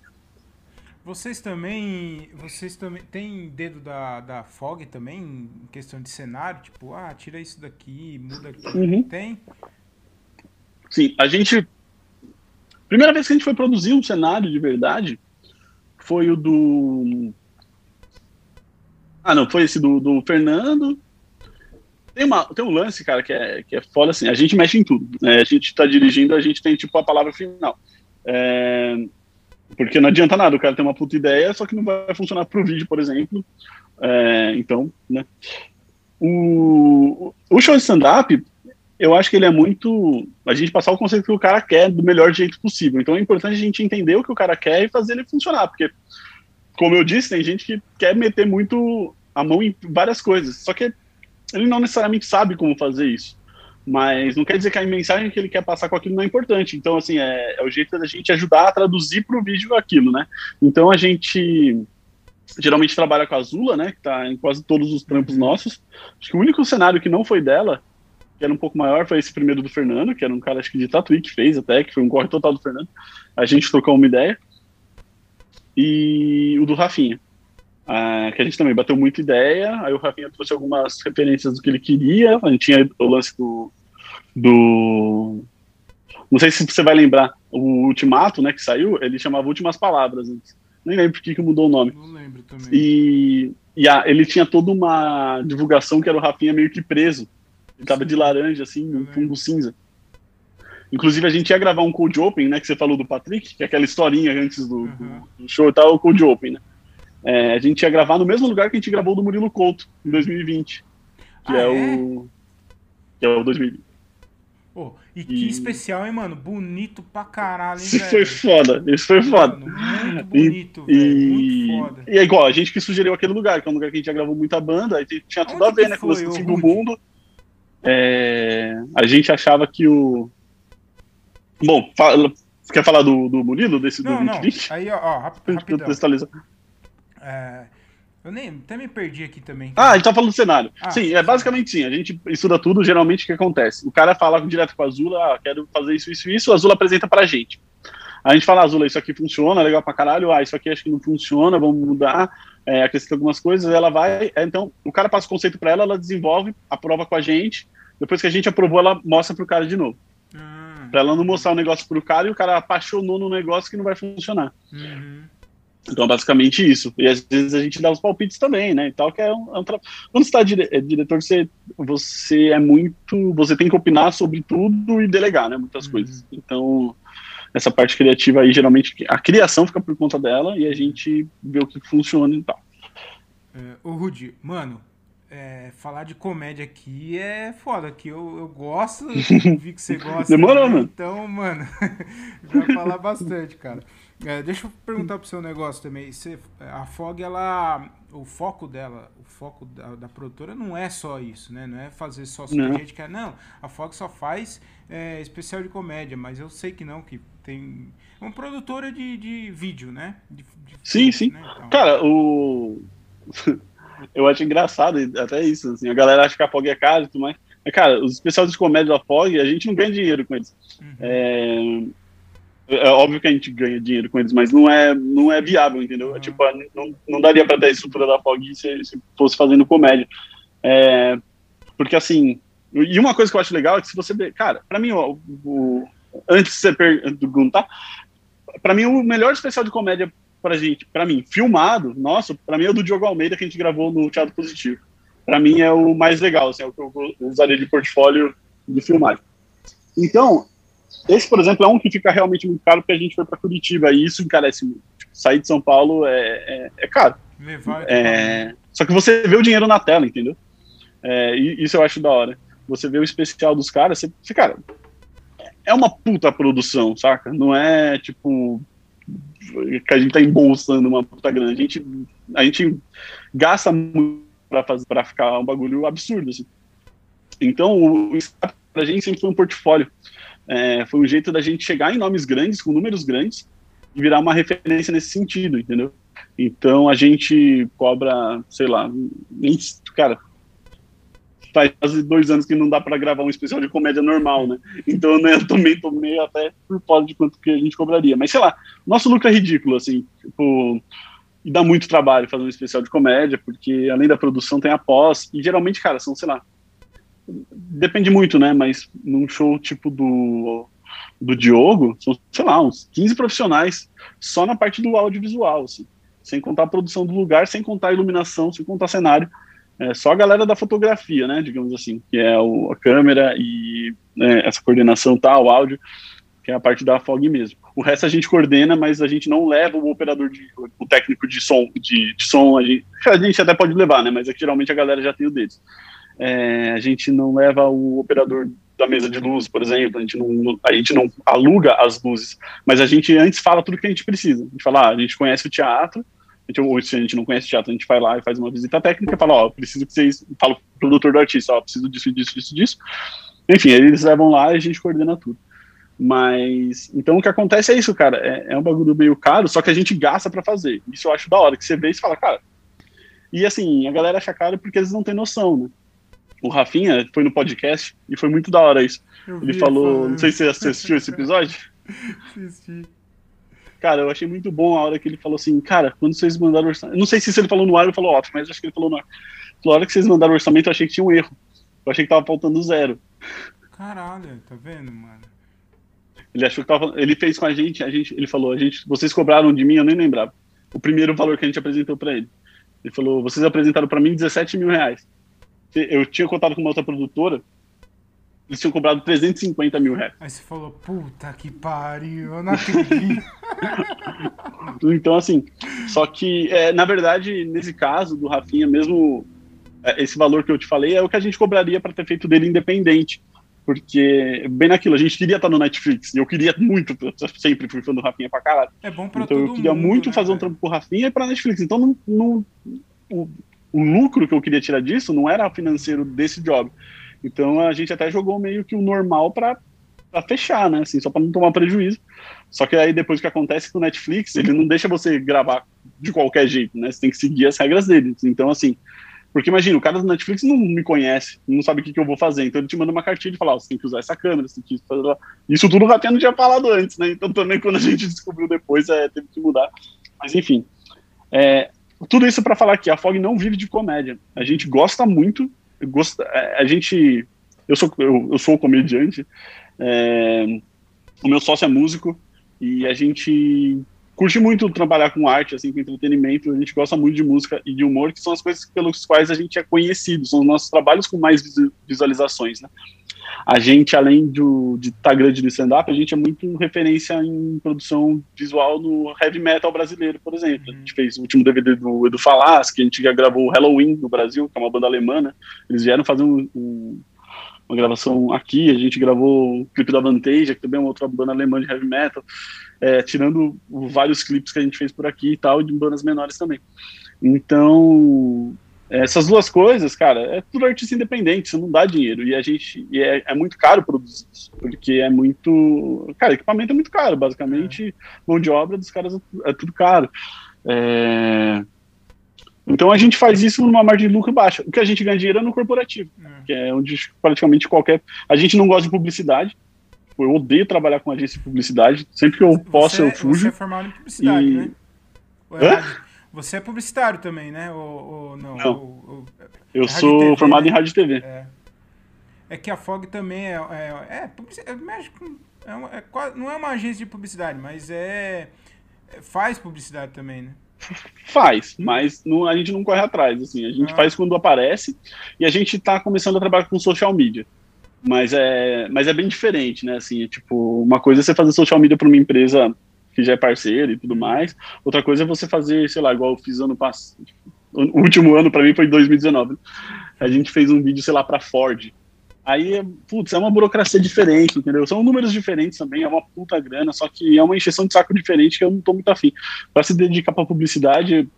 Vocês também. Vocês também. Tem dedo da, da Fog também em questão de cenário? Tipo, ah, tira isso daqui, muda aqui. Uhum. Tem? Sim, a gente. Primeira vez que a gente foi produzir um cenário de verdade foi o do. Ah, não, foi esse do, do Fernando. Tem, uma, tem um lance, cara, que é, que é foda assim. A gente mexe em tudo. né? A gente tá dirigindo, a gente tem, tipo, a palavra final. É, porque não adianta nada, o cara tem uma puta ideia, só que não vai funcionar pro vídeo, por exemplo. É, então, né? O, o show de stand-up, eu acho que ele é muito. A gente passar o conceito que o cara quer do melhor jeito possível. Então é importante a gente entender o que o cara quer e fazer ele funcionar. Porque, como eu disse, tem gente que quer meter muito a mão em várias coisas. Só que ele não necessariamente sabe como fazer isso. Mas não quer dizer que a mensagem que ele quer passar com aquilo não é importante. Então, assim, é, é o jeito da gente ajudar a traduzir para o vídeo aquilo, né? Então a gente geralmente trabalha com a Zula, né? Que tá em quase todos os trampos nossos. Acho que o único cenário que não foi dela que era um pouco maior, foi esse primeiro do Fernando, que era um cara, acho que de Tatuí, que fez até, que foi um corre total do Fernando. A gente trocou uma ideia. E o do Rafinha, ah, que a gente também bateu muita ideia. Aí o Rafinha trouxe algumas referências do que ele queria. A gente tinha o lance do. do não sei se você vai lembrar, o Ultimato, né, que saiu, ele chamava Últimas Palavras antes. Nem lembro por que que mudou o nome. Não lembro também. E, e a, ele tinha toda uma divulgação que era o Rafinha meio que preso. Ele tava de laranja, assim, um fundo cinza. Inclusive, a gente ia gravar um Cold Open, né? Que você falou do Patrick, que é aquela historinha antes do, Uhum. do, show e tal, o Cold Open, né? É, a gente ia gravar no mesmo lugar que a gente gravou do Murilo Couto, em 2020. Que Ah, é, é? o. Que é o 2020. Pô, e que E- especial, hein, mano? Bonito pra caralho, hein, Isso velho? foi foda, isso foi foda. Mano, muito E- bonito, velho. E, Muito foda. e é igual, a gente que sugeriu aquele lugar, que é um lugar que a gente já gravou muita banda, aí tinha tudo Onde a ver, que né? Com o fim do mundo. É, a gente achava que o. Bom, fala- quer falar do, do Murilo, desse do Não, não. 2020? Aí, ó, ó, rap- rapidão. É, eu nem, até me perdi aqui também. Ah, a gente tá falando do cenário. Ah, sim, sim. é basicamente sim. A gente estuda tudo, geralmente o que acontece? O cara fala direto com a Azula, ah, quero fazer isso, isso, isso, a Azula apresenta pra gente. A gente fala, Azula, isso aqui funciona, legal pra caralho, ah, isso aqui acho que não funciona, vamos mudar, é, acrescenta algumas coisas, ela vai, é, então, o cara passa o conceito pra ela, ela desenvolve, aprova com a gente, depois que a gente aprovou, ela mostra pro cara de novo. Hum, Pra ela não mostrar o negócio pro cara e o cara apaixonou no negócio que não vai funcionar. uhum. Então, é basicamente isso. E às vezes a gente dá os palpites também, né? E tal, que é um, é um tra... Quando você está dire... é diretor, você, você é muito. Você tem que opinar sobre tudo e delegar, né? Muitas Uhum. coisas. Então, essa parte criativa aí, geralmente, a criação fica por conta dela e a gente vê o que funciona e tal. É, ô, Rudy, mano, é, falar de comédia aqui é foda, que eu, eu gosto, vi que você gosta. Demorou, mano. Então, mano, vai falar bastante, cara. É, deixa eu perguntar pro seu negócio também. Você, a Fog, ela. O foco dela, o foco da, da, produtora não é só isso, né? Não é fazer só não. gente quer. Não, a Fog só faz é, especial de comédia, mas eu sei que não, que tem. É uma produtora de, de vídeo, né? De, de sim, sim. Né? Então, Cara, o. eu acho engraçado até isso, assim, a galera acha que a Fog é cara e tudo mais. Mas, cara, os especiais de comédia da Fog, a gente não ganha dinheiro com eles. Uhum. É, é óbvio que a gente ganha dinheiro com eles, mas não é, não é viável, entendeu? Uhum. Tipo, não, não daria para ter a estrutura da Fog se, se fosse fazendo comédia. É, porque, assim, e uma coisa que eu acho legal é que se você... Cara, para mim, o, o, antes de você perguntar, para mim o melhor especial de comédia pra gente, para mim, filmado, nossa, para mim é o do Diogo Almeida que a gente gravou no Teatro Positivo. Para mim é o mais legal, assim, é o que eu usaria de portfólio de filmagem. Então, esse, por exemplo, é um que fica realmente muito caro porque a gente foi para Curitiba e isso encarece muito. Tipo, sair de São Paulo é, é, é caro. É, só que você vê o dinheiro na tela, entendeu? É, isso eu acho da hora. Você vê o especial dos caras, você, você, cara, é uma puta produção, saca? Não é tipo que a gente tá embolsando uma puta grana. A gente, a gente gasta muito pra ficar um bagulho absurdo, assim. Então, o, o pra gente sempre foi um portfólio. É, foi um jeito da gente chegar em nomes grandes, com números grandes, e virar uma referência nesse sentido, entendeu? Então a gente cobra, sei lá, cara, faz quase dois anos que não dá para gravar um especial de comédia normal, né? Então né, eu também tô meio até por fora de quanto que a gente cobraria. Mas sei lá, nosso lucro é ridículo, assim, tipo, e dá muito trabalho fazer um especial de comédia, porque além da produção tem a pós, e geralmente, cara, são, sei lá, depende muito, né? Mas num show tipo do, do Diogo, são, sei lá, uns 15 profissionais só na parte do audiovisual, assim, sem contar a produção do lugar, sem contar a iluminação, sem contar cenário. É só a galera da fotografia, né? Digamos assim, que é o, a câmera e né, essa coordenação tal, o áudio, que é a parte da FOG mesmo. O resto a gente coordena, mas a gente não leva o operador, de, o técnico de som, de, de som, a gente, a gente até pode levar, né? Mas é que geralmente a galera já tem o deles. É, a gente não leva o operador da mesa de luz, por exemplo, a gente não, a gente não aluga as luzes, mas a gente antes fala tudo que a gente precisa. A gente fala, ah, a gente conhece o teatro, gente, ou se a gente não conhece teatro, a gente vai lá e faz uma visita técnica e fala, ó, oh, preciso que vocês, fala pro produtor do artista, ó, oh, preciso disso, disso, disso, disso. Enfim, eles levam lá e a gente coordena tudo. Mas, então o que acontece é isso, cara, é, é um bagulho meio caro, só que a gente gasta para fazer. Isso eu acho da hora, que você vê e fala, cara. E assim, a galera acha caro porque eles não têm noção, né? o Rafinha foi no podcast e foi muito da hora isso. Eu ele falou, não sei se você assistiu esse episódio. Assisti. Cara, eu achei muito bom a hora que ele falou assim, cara, quando vocês mandaram orçamento. Não sei se ele falou no ar ou falou off, mas acho que ele falou no ar. a hora que vocês mandaram o orçamento, eu achei que tinha um erro. Eu achei que tava faltando zero. Caralho, tá vendo, mano? Ele achou que tava. Ele fez com a gente, a gente, ele falou, a gente, vocês cobraram de mim, eu nem lembrava. O primeiro valor que a gente apresentou para ele. Ele falou, vocês apresentaram para mim 17 mil reais eu tinha contado com uma outra produtora, eles tinham cobrado 350 mil reais. Aí você falou, puta que pariu, eu não acredito. então, assim, só que, é, na verdade, nesse caso do Rafinha, mesmo é, esse valor que eu te falei é o que a gente cobraria para ter feito dele independente. Porque, bem naquilo, a gente queria estar no Netflix. E eu queria muito, eu sempre fui fã do Rafinha pra caralho. É bom pra Então eu queria mundo, muito né, fazer um trampo pro Rafinha e pra Netflix. Então, não, não, o, o lucro que eu queria tirar disso não era financeiro desse job. Então a gente até jogou meio que o normal para fechar, né? Assim, só para não tomar prejuízo. Só que aí depois que acontece com o Netflix, ele não deixa você gravar de qualquer jeito, né? Você tem que seguir as regras dele. Então, assim, porque imagina, o cara do Netflix não me conhece, não sabe o que, que eu vou fazer. Então ele te manda uma cartilha e fala: oh, você tem que usar essa câmera, você tem que fazer. Isso tudo Rafinha não tinha falado antes, né? Então também quando a gente descobriu depois, é, teve que mudar. Mas enfim. É, tudo isso para falar que a Fog não vive de comédia. A gente gosta muito, gosta, é, a gente, eu sou, eu, eu sou comediante, é, o meu sócio é músico e a gente curte muito trabalhar com arte, assim, com entretenimento. A gente gosta muito de música e de humor, que são as coisas pelos quais a gente é conhecido, são os nossos trabalhos com mais visualizações, né? A gente, além do, de estar tá grande no stand-up, a gente é muito referência em produção visual no heavy metal brasileiro, por exemplo. A gente fez o último DVD do Edu Falas, que a gente já gravou o Halloween no Brasil, que é uma banda alemã, né? Eles vieram fazer um, um uma gravação aqui, a gente gravou o clipe da Vantage, que também é uma outra banda alemã de heavy metal, é, tirando vários clipes que a gente fez por aqui e tal, de bandas menores também. Então, essas duas coisas, cara, é tudo artista independente, isso não dá dinheiro, e a gente, e é, é muito caro produzir isso, porque é muito, cara, equipamento é muito caro, basicamente, é. mão de obra dos caras é, é tudo caro. É, então a gente faz isso numa margem de lucro baixa. O que a gente ganha dinheiro é no corporativo, é. que é onde praticamente qualquer. A gente não gosta de publicidade. Eu odeio trabalhar com agência de publicidade. Sempre que eu posso, eu fujo. Você é formado em publicidade, e... né? É você é publicitário também, né? Ou, ou não? não. Ou, eu é sou TV, formado né? em rádio e TV. É. é. que a FOG também é. É, é, é, é, não é uma agência de publicidade, mas é. Faz publicidade também, né? Faz, mas não, a gente não corre atrás, assim, a gente ah. faz quando aparece e a gente está começando a trabalhar com social media. Mas é, mas é bem diferente, né? Assim, é, tipo, uma coisa é você fazer social media para uma empresa que já é parceira e tudo mais, outra coisa é você fazer, sei lá, igual eu fiz ano passado. O último ano para mim foi 2019. A gente fez um vídeo, sei lá, para Ford Aí, putz, é uma burocracia diferente, entendeu? São números diferentes também, é uma puta grana, só que é uma encheção de saco diferente que eu não tô muito afim. Para se dedicar para publicidade,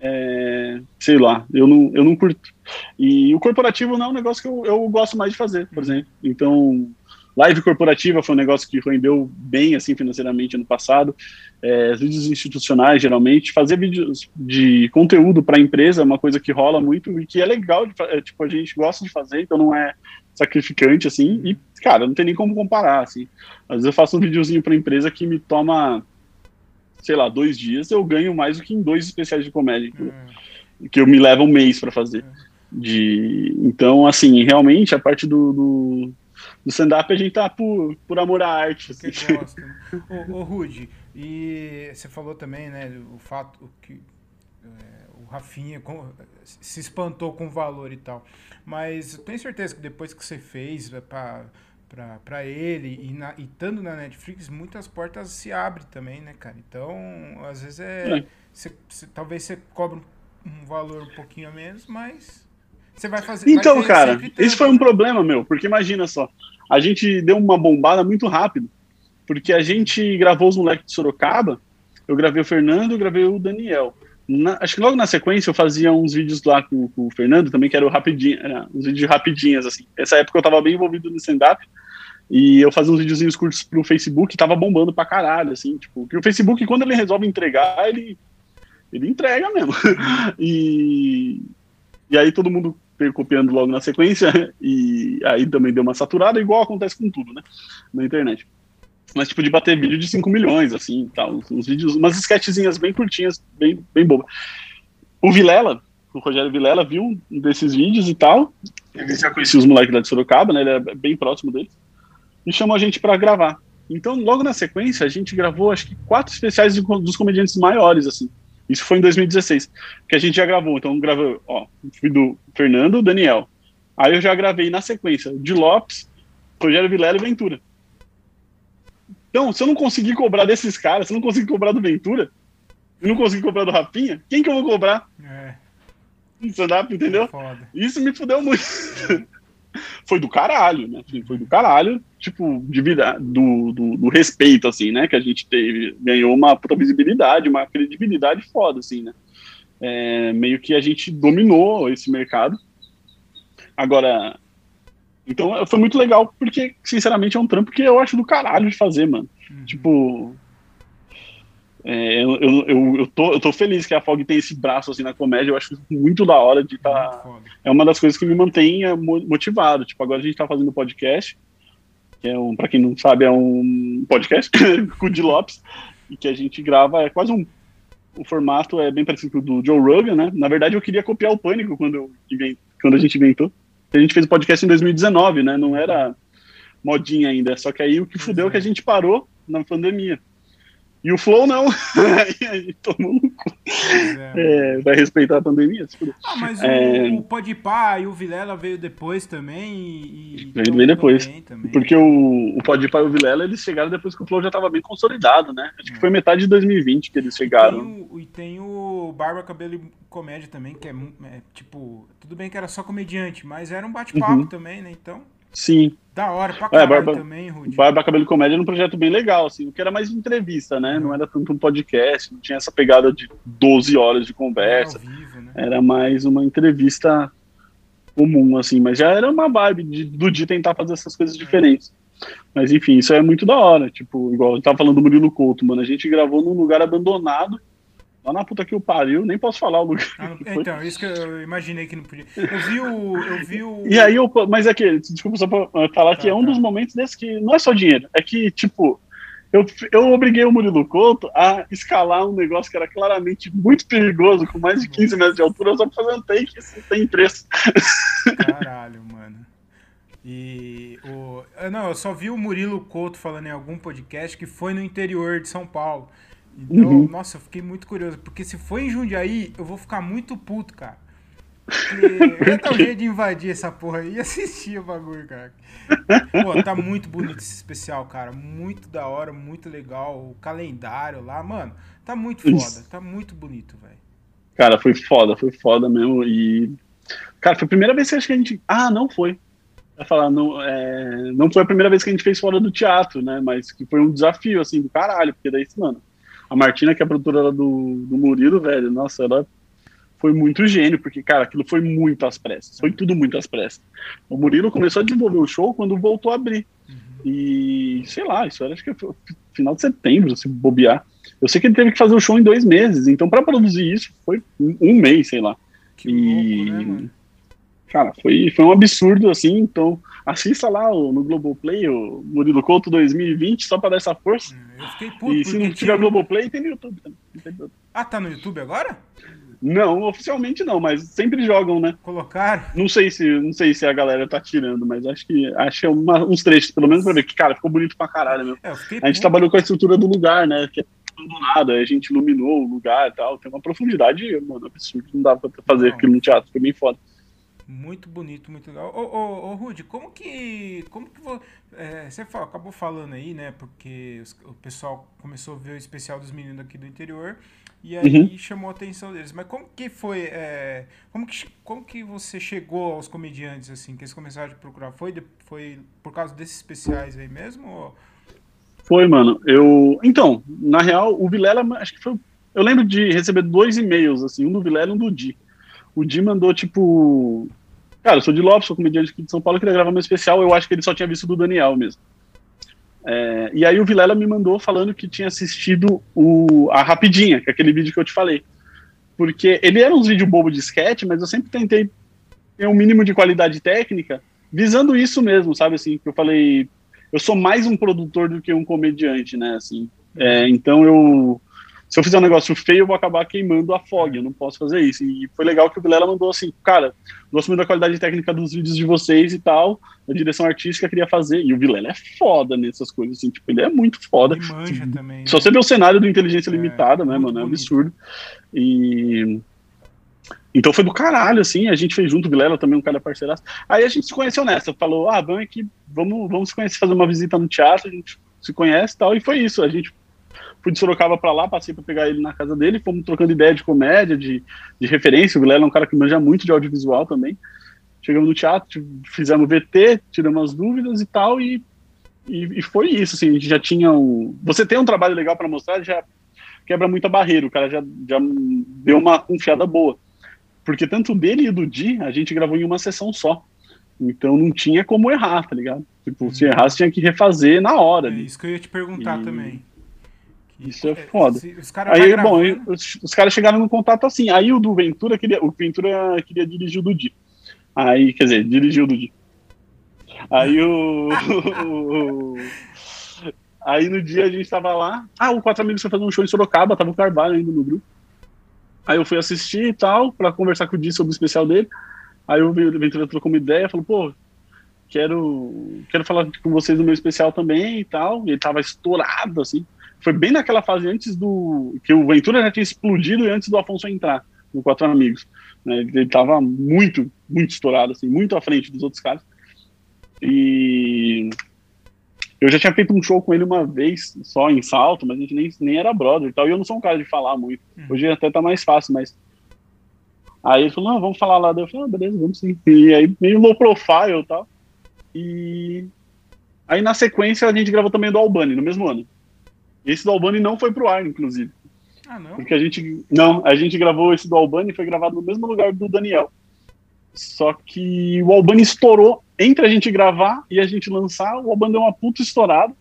é, sei lá, eu não, eu não curto. E o corporativo não é um negócio que eu, eu gosto mais de fazer, por exemplo. Então, live corporativa foi um negócio que rendeu bem, assim, financeiramente ano passado. É, vídeos institucionais, geralmente. Fazer vídeos de conteúdo para a empresa é uma coisa que rola muito e que é legal, de, é, tipo, a gente gosta de fazer, então não é sacrificante, assim, e, cara, não tem nem como comparar, assim. Às vezes eu faço um videozinho pra empresa que me toma, sei lá, dois dias, eu ganho mais do que em dois especiais de comédia, hum. que eu me leva um mês para fazer. De, então, assim, realmente, a parte do, do, do stand-up a gente tá por, por amor à arte. Assim. Gosta, né? ô, ô, Rude, e você falou também, né, o fato que é, o Rafinha se espantou com o valor e tal. Mas eu tenho certeza que depois que você fez para ele e, na, e estando na Netflix, muitas portas se abrem também, né, cara? Então, às vezes é. é. Cê, cê, talvez você cobre um valor um pouquinho a menos, mas você vai fazer. Então, vai cara, esse foi um problema, meu, porque imagina só, a gente deu uma bombada muito rápido, porque a gente gravou os moleques de Sorocaba, eu gravei o Fernando, eu gravei o Daniel. Na, acho que logo na sequência eu fazia uns vídeos lá com, com o Fernando também, que eram rapidinho, era uns vídeos rapidinhos, assim. Essa época eu tava bem envolvido no stand-up, e eu fazia uns videozinhos curtos pro Facebook, tava bombando pra caralho, assim, tipo, que o Facebook, quando ele resolve entregar, ele, ele entrega mesmo. e, e aí todo mundo copiando logo na sequência, e aí também deu uma saturada, igual acontece com tudo, né, na internet mas tipo de bater vídeo de 5 milhões, assim, tal, uns vídeos, umas sketchzinhas bem curtinhas, bem, bem boba. O Vilela, o Rogério Vilela viu um desses vídeos e tal, ele já conhecia os moleques lá de Sorocaba, né, ele é bem próximo deles, e chamou a gente para gravar. Então, logo na sequência, a gente gravou, acho que, quatro especiais dos comediantes maiores, assim. Isso foi em 2016, que a gente já gravou. Então, gravou, ó, fui do Fernando, Daniel. Aí eu já gravei na sequência de Lopes, Rogério Vilela e Ventura. Então, se eu não conseguir cobrar desses caras, se eu não conseguir cobrar do Ventura, e não conseguir cobrar do Rapinha, quem que eu vou cobrar? É. Stand-up, entendeu? É Isso me fudeu muito. foi do caralho, né? Foi do caralho, tipo, de vida, do, do, do, respeito, assim, né? Que a gente teve, ganhou uma puta visibilidade, uma credibilidade foda, assim, né? É, meio que a gente dominou esse mercado. Agora, então foi muito legal, porque, sinceramente, é um trampo que eu acho do caralho de fazer, mano. Uhum. Tipo. É, eu, eu, eu, tô, eu tô feliz que a Fog tem esse braço assim na comédia, eu acho muito da hora de estar. Tá, é uma das coisas que me mantém é, motivado. Tipo, agora a gente tá fazendo podcast, que é um, pra quem não sabe, é um podcast com o Di Lopes, e que a gente grava, é quase um. O formato é bem parecido com o do Joe Rogan, né? Na verdade, eu queria copiar o Pânico quando, eu, quando a gente inventou. A gente fez o podcast em 2019, né? Não era modinha ainda. Só que aí o que fudeu é que a gente parou na pandemia. E o Flow não. Aí tomou no cu. É, é, vai respeitar a pandemia. Ah, mas é... o, o Podpah e o Vilela veio depois também. E, veio bem depois. Também. Porque o, o Podpah e o Vilela eles chegaram depois que o Flow já estava bem consolidado, né? Acho que foi metade de 2020 que eles chegaram. E tem o, e tem o Barba Cabelo e Comédia também, que é, é, tipo. Tudo bem que era só comediante, mas era um bate-papo uhum. também, né? Então. Sim. Da hora pra é, caralho é, Barba, também, Rudy. Barba Cabelo Comédia era um projeto bem legal, assim, o que era mais entrevista, né? Não era tanto um podcast, não tinha essa pegada de 12 horas de conversa. Vivo, né? Era mais uma entrevista comum, assim, mas já era uma vibe de, do dia tentar fazer essas coisas é. diferentes. Mas enfim, isso é muito da hora. Tipo, igual eu tava falando do Murilo Couto, mano. A gente gravou num lugar abandonado Lá na puta que o pariu, nem posso falar o lugar. Ah, então, isso que eu imaginei que não podia. Eu vi o. Eu vi o... E aí, eu, mas é que, desculpa só pra falar tá, que é um tá. dos momentos desse que não é só dinheiro, é que, tipo, eu, eu obriguei o Murilo Couto a escalar um negócio que era claramente muito perigoso, com mais de 15 metros de altura, só pra fazer um take sem tem preço. Caralho, mano. E o. Não, eu só vi o Murilo Couto falando em algum podcast que foi no interior de São Paulo. Então, uhum. nossa, eu fiquei muito curioso. Porque se for em Jundiaí, eu vou ficar muito puto, cara. Porque eu jeito de invadir essa porra aí e assistir o bagulho, cara. Pô, tá muito bonito esse especial, cara. Muito da hora, muito legal. O calendário lá, mano, tá muito foda. Isso. Tá muito bonito, velho. Cara, foi foda, foi foda mesmo. E. Cara, foi a primeira vez que a gente. Ah, não foi. Falar, não, é... não foi a primeira vez que a gente fez fora do teatro, né? Mas que foi um desafio, assim, do caralho, porque daí, mano a Martina, que é a produtora do, do Murilo, velho, nossa, ela foi muito gênio, porque, cara, aquilo foi muito às pressas. Foi tudo muito às pressas. O Murilo começou a desenvolver o show quando voltou a abrir. Uhum. E, sei lá, isso era acho que foi final de setembro, se bobear. Eu sei que ele teve que fazer o show em dois meses, então para produzir isso foi um mês, sei lá. Que e, louco, né, cara, foi, foi um absurdo, assim, então assista lá o, no Globoplay, o Murilo Couto 2020, só para dar essa força. Eu fiquei puto. E se não tiver tinha... Globoplay, tem no YouTube Ah, tá no YouTube agora? Não, oficialmente não, mas sempre jogam, né? Colocar? Não sei se, não sei se a galera tá tirando, mas acho que acho que é uma, uns trechos, pelo menos pra ver que, cara, ficou bonito pra caralho, meu. É, a gente puto. trabalhou com a estrutura do lugar, né? Que é do nada, a gente iluminou o lugar e tal. Tem uma profundidade, mano, absurda. Não dá pra fazer não. aquilo no teatro, foi bem foda. Muito bonito, muito legal. Ô, ô, ô Rudy, como que. Como que é, você fala, acabou falando aí, né? Porque o pessoal começou a ver o especial dos meninos aqui do interior e aí uhum. chamou a atenção deles. Mas como que foi. É, como, que, como que você chegou aos comediantes, assim, que eles começaram a procurar? Foi, foi por causa desses especiais aí mesmo? Ou... Foi, mano. Eu. Então, na real, o Vilela, acho que foi. Eu lembro de receber dois e-mails, assim, um do Vilela e um do Di. O Di mandou, tipo, Cara, eu sou de Lopes, sou comediante aqui de São Paulo, queria gravar meu especial, eu acho que ele só tinha visto do Daniel mesmo. É, e aí o Vilela me mandou falando que tinha assistido o, a Rapidinha, que é aquele vídeo que eu te falei. Porque ele era uns vídeos bobo de sketch, mas eu sempre tentei ter um mínimo de qualidade técnica, visando isso mesmo, sabe assim, que eu falei, eu sou mais um produtor do que um comediante, né, assim. É, então eu se eu fizer um negócio feio, eu vou acabar queimando a fog, eu não posso fazer isso. E foi legal que o Vilela mandou assim, cara, gosto muito da qualidade técnica dos vídeos de vocês e tal, a direção artística queria fazer, e o Vilela é foda nessas coisas, assim, tipo, ele é muito foda. Ele manja também. Só né? você vê o cenário do Inteligência é, Limitada, né, mano, é absurdo. E... Então foi do caralho, assim, a gente fez junto, o Vilela também um cara parceiraço. Aí a gente se conheceu nessa, falou, ah, vamos aqui, vamos, vamos se conhecer, fazer uma visita no teatro, a gente se conhece e tal, e foi isso, a gente fui de Sorocaba para lá, passei para pegar ele na casa dele, fomos trocando ideia de comédia, de, de referência. O Vilela é um cara que manja muito de audiovisual também. Chegamos no teatro, fizemos VT, tiramos as dúvidas e tal, e, e, e, foi isso. Assim, a gente já tinha um. Você tem um trabalho legal para mostrar, já quebra muita barreira, o cara já, já deu uma confiada boa. Porque tanto dele e do Di, a gente gravou em uma sessão só. Então não tinha como errar, tá ligado? Tipo, se errasse, tinha que refazer na hora. É isso que eu ia te perguntar e... também. Isso é, foda. Os aí, bom, os, os caras chegaram no contato assim. Aí o do Ventura queria, o Ventura queria dirigir o do Di. Aí, quer dizer, dirigiu o do Di. Aí o, o, Aí no dia a gente tava lá. Ah, o Quatro Amigos foi fazer um show em Sorocaba, tava o Carvalho ainda no grupo. Aí eu fui assistir e tal, pra conversar com o Di sobre o especial dele. Aí o Ventura trocou uma ideia, falou, pô, quero, quero falar com vocês do meu especial também e tal. E ele tava estourado, assim. Foi bem naquela fase antes do. que o Ventura já tinha explodido e antes do Afonso entrar no Quatro Amigos. Né? Ele estava muito, muito estourado, assim, muito à frente dos outros caras. E eu já tinha feito um show com ele uma vez, só em salto, mas a gente nem, nem era brother e tal. E eu não sou um cara de falar muito. Uhum. Hoje até tá mais fácil, mas. Aí ele falou, não, vamos falar lá. Eu falei, ah, beleza, vamos sim. E aí, meio low profile e tal. E aí, na sequência, a gente gravou também do Albani, no mesmo ano. Esse do Albani não foi pro ar, inclusive. Ah, não? Porque a gente. Não, a gente gravou esse do Albani e foi gravado no mesmo lugar do Daniel. Só que o Albani estourou entre a gente gravar e a gente lançar. O Albani deu uma puta estourada.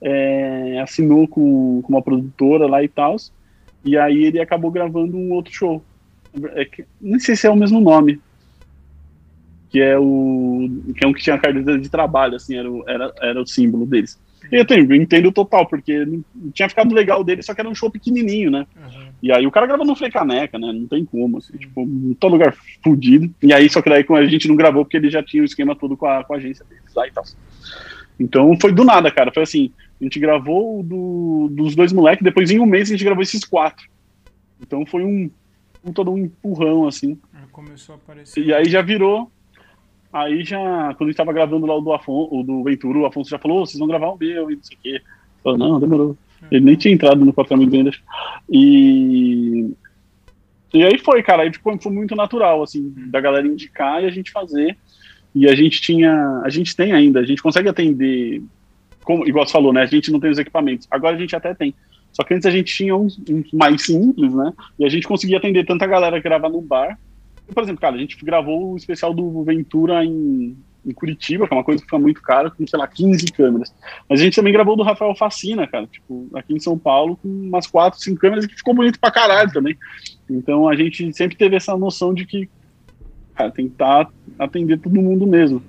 É, assinou com, com uma produtora lá e tal. E aí ele acabou gravando um outro show. É que, não sei se é o mesmo nome. Que é o. Que é um que tinha a carteira de trabalho, assim, era o, era, era o símbolo deles. E eu, tenho, entendo total, porque tinha ficado legal dele, só que era um show pequenininho, né? Uhum. E aí o cara grava no Frei Caneca, né? Não tem como, assim, tipo, em todo lugar fudido. E aí, só que daí a gente não gravou porque ele já tinha o esquema todo com a, com a agência deles lá e tal. Então foi do nada, cara. Foi assim, a gente gravou do, dos dois moleques, depois em um mês a gente gravou esses quatro. Então foi um, um todo um empurrão, assim. Começou a aparecer. E aí já virou Aí já, quando a gente tava gravando lá o do, Afonso, o do Ventura, o Afonso já falou, oh, vocês vão gravar um meu e não sei o quê. Falou, não, demorou. Ele nem tinha entrado no Amigos ainda. E... E aí foi, cara, aí ficou, foi muito natural, assim, da galera indicar e a gente fazer. E a gente tinha, a gente tem ainda, a gente consegue atender, como, igual você falou, né, a gente não tem os equipamentos. Agora a gente até tem. Só que antes a gente tinha uns, uns mais simples, né, e a gente conseguia atender tanta galera que grava no bar, por exemplo, cara, a gente gravou o especial do Ventura em, em Curitiba, que é uma coisa que fica muito cara, com, sei lá, 15 câmeras. Mas a gente também gravou do Rafael Facina, cara, tipo, aqui em São Paulo, com umas 4, 5 câmeras, que ficou bonito pra caralho também. Então a gente sempre teve essa noção de que, cara, tentar atender todo mundo mesmo.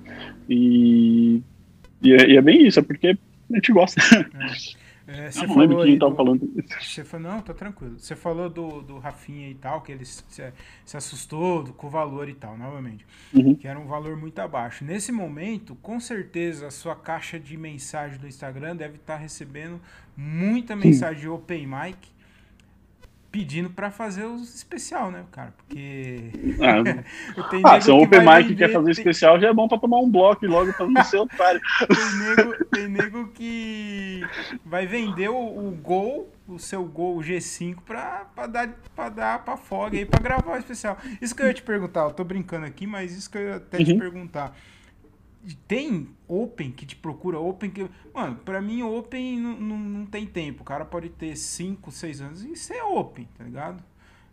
E, e, é, e é bem isso, é porque a gente gosta. É. É, você não falou lembro quem estava falando. Você falou, não, tá tranquilo. Você falou do, do Rafinha e tal, que ele se, se assustou com o valor e tal, novamente. Uhum. Que era um valor muito abaixo. Nesse momento, com certeza, a sua caixa de mensagem do Instagram deve estar tá recebendo muita mensagem Sim. de Open Mic pedindo para fazer os especial, né, cara? Porque. Ah, ah se o Open Mic quer fazer tem... especial, já é bom para tomar um bloco logo para não ser otário. tem, nego, tem nego que vai vender o, o Gol, o seu Gol G5, pra, pra dar pra dar pra Fog aí, pra gravar o especial. Isso que eu ia te perguntar, eu tô brincando aqui, mas isso que eu ia até uhum. te perguntar tem Open que te procura, Open que. Mano, pra mim, Open não, não, não tem tempo. O cara pode ter 5, 6 anos e ser Open, tá ligado?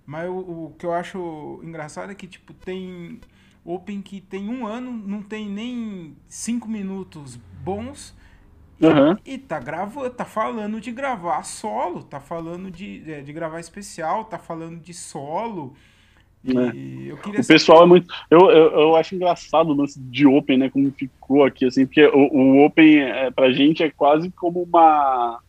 Mas o, o, que eu acho engraçado é que, tipo, tem Open que tem um ano, não tem nem 5 minutos bons. Uhum. E, e tá gravando, tá falando de gravar solo, tá falando de, é, de gravar especial, tá falando de solo. Né? o pessoal é muito. Eu, eu, eu, acho engraçado o lance de Open, né? Como ficou aqui, assim, porque o, o Open é, pra gente é quase como uma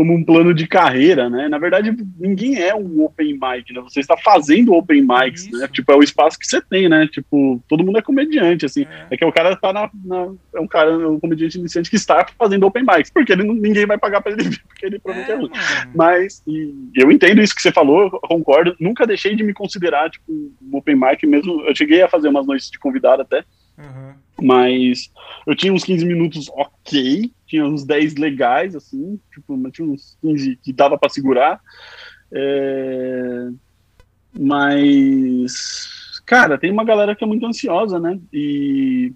como um plano de carreira, né? Na verdade, ninguém é um open mic, né? Você está fazendo open mics, né? Isso. né? Tipo, é o espaço que você tem, né? Tipo, todo mundo é comediante, assim. É, é que o cara tá na, na, É um cara, um comediante iniciante que está fazendo open mics, porque ele, ninguém vai pagar para ele vir, porque ele provavelmente é, é. Mas, e, eu entendo isso que você falou, concordo. Nunca deixei de me considerar, tipo, um open mic mesmo. Eu cheguei a fazer umas noites de convidado até. Uhum. Mas eu tinha uns 15 minutos ok, tinha uns 10 legais, assim, tipo, tinha uns 15 que dava para segurar. É... Mas, cara, tem uma galera que é muito ansiosa, né? E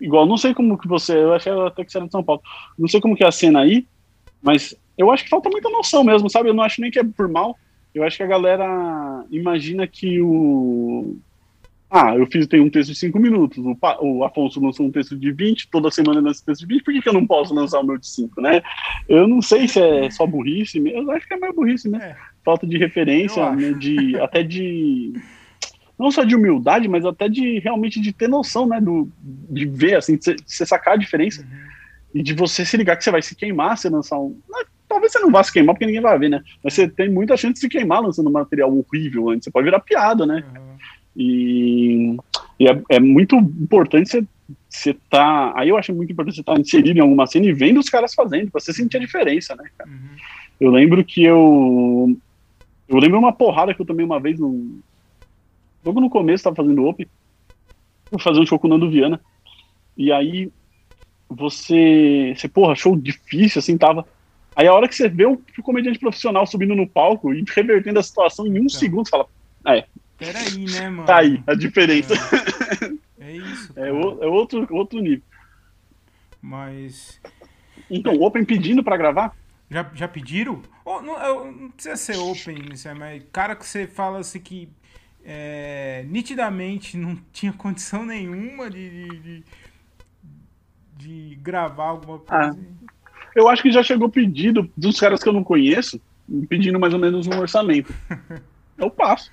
igual, não sei como que você, eu achei até que você era de São Paulo, não sei como que é a cena aí, mas eu acho que falta muita noção mesmo, sabe? Eu não acho nem que é por mal, eu acho que a galera imagina que o ah, eu fiz tem um texto de 5 minutos, o, o, Afonso lançou um texto de 20, toda semana lança um texto de 20, por que, que eu não posso lançar o meu de 5, né? Eu não sei se é só burrice, eu acho que é mais burrice, né? É. Falta de referência, né? de, até de não só de humildade, mas até de realmente de ter noção, né, do, de ver, assim, de você sacar a diferença uhum. e de você se ligar que você vai se queimar se lançar um... Talvez você não vá se queimar porque ninguém vai ver, né? Mas você tem muita chance de se queimar lançando um material horrível antes, você pode virar piada, né? Uhum. E, e é, é, muito importante você você tá. Aí eu acho muito importante você estar tá inserido em alguma cena e vendo os caras fazendo, pra você sentir a diferença, né, cara? Uhum. Eu lembro que eu. Eu lembro uma porrada que eu tomei uma vez no. Logo no começo, tava fazendo Open. Vou fazer um show com o Nando Viana. E aí você. Você, porra, show difícil, assim, tava. Aí a hora que você vê o comediante profissional subindo no palco e revertendo a situação em um então. segundo, você fala, é. Peraí, né, mano? Tá aí, a diferença. É, é isso. É, o, é, outro, outro nível. Mas. Então, o Open pedindo pra gravar? Já, já pediram? Oh, não, não, precisa ser Open, mas cara que você fala assim que é, nitidamente não tinha condição nenhuma de, de, de, de gravar alguma coisa. Ah. Eu acho que já chegou pedido dos caras que eu não conheço, pedindo mais ou menos um orçamento. Eu passo.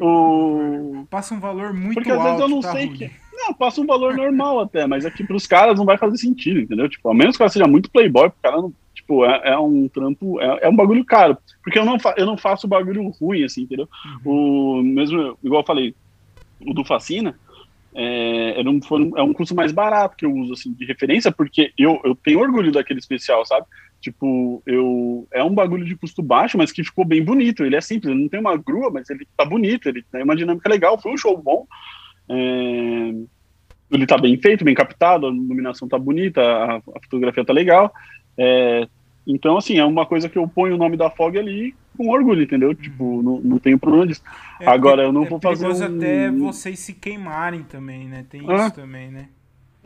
O... Passa um valor muito Porque alto. Porque às vezes eu não tá sei ruim. que. Não, passa um valor normal até, mas aqui pros caras não vai fazer sentido, entendeu? Tipo, a menos que cara seja muito playboy, cara não. Tipo, é, é um trampo, é, é, um bagulho caro. Porque eu não, fa eu não faço bagulho ruim, assim, entendeu? Uhum. O mesmo, igual eu falei, o do Fascina, é, era um, é um curso mais barato que eu uso, assim, de referência, porque eu, eu tenho orgulho daquele especial, sabe? Tipo, eu, é um bagulho de custo baixo, mas que ficou bem bonito. Ele é simples, ele não tem uma grua, mas ele tá bonito, ele tem uma dinâmica legal, foi um show bom. É, ele tá bem feito, bem captado, a iluminação tá bonita, a, a fotografia tá legal. É, então, assim, é uma coisa que eu ponho o nome da FOG ali com orgulho, entendeu? Tipo, não, não tenho problema disso. É, Agora, eu não é vou fazer. Um... até vocês se queimarem também, né? Tem ah, isso também, né?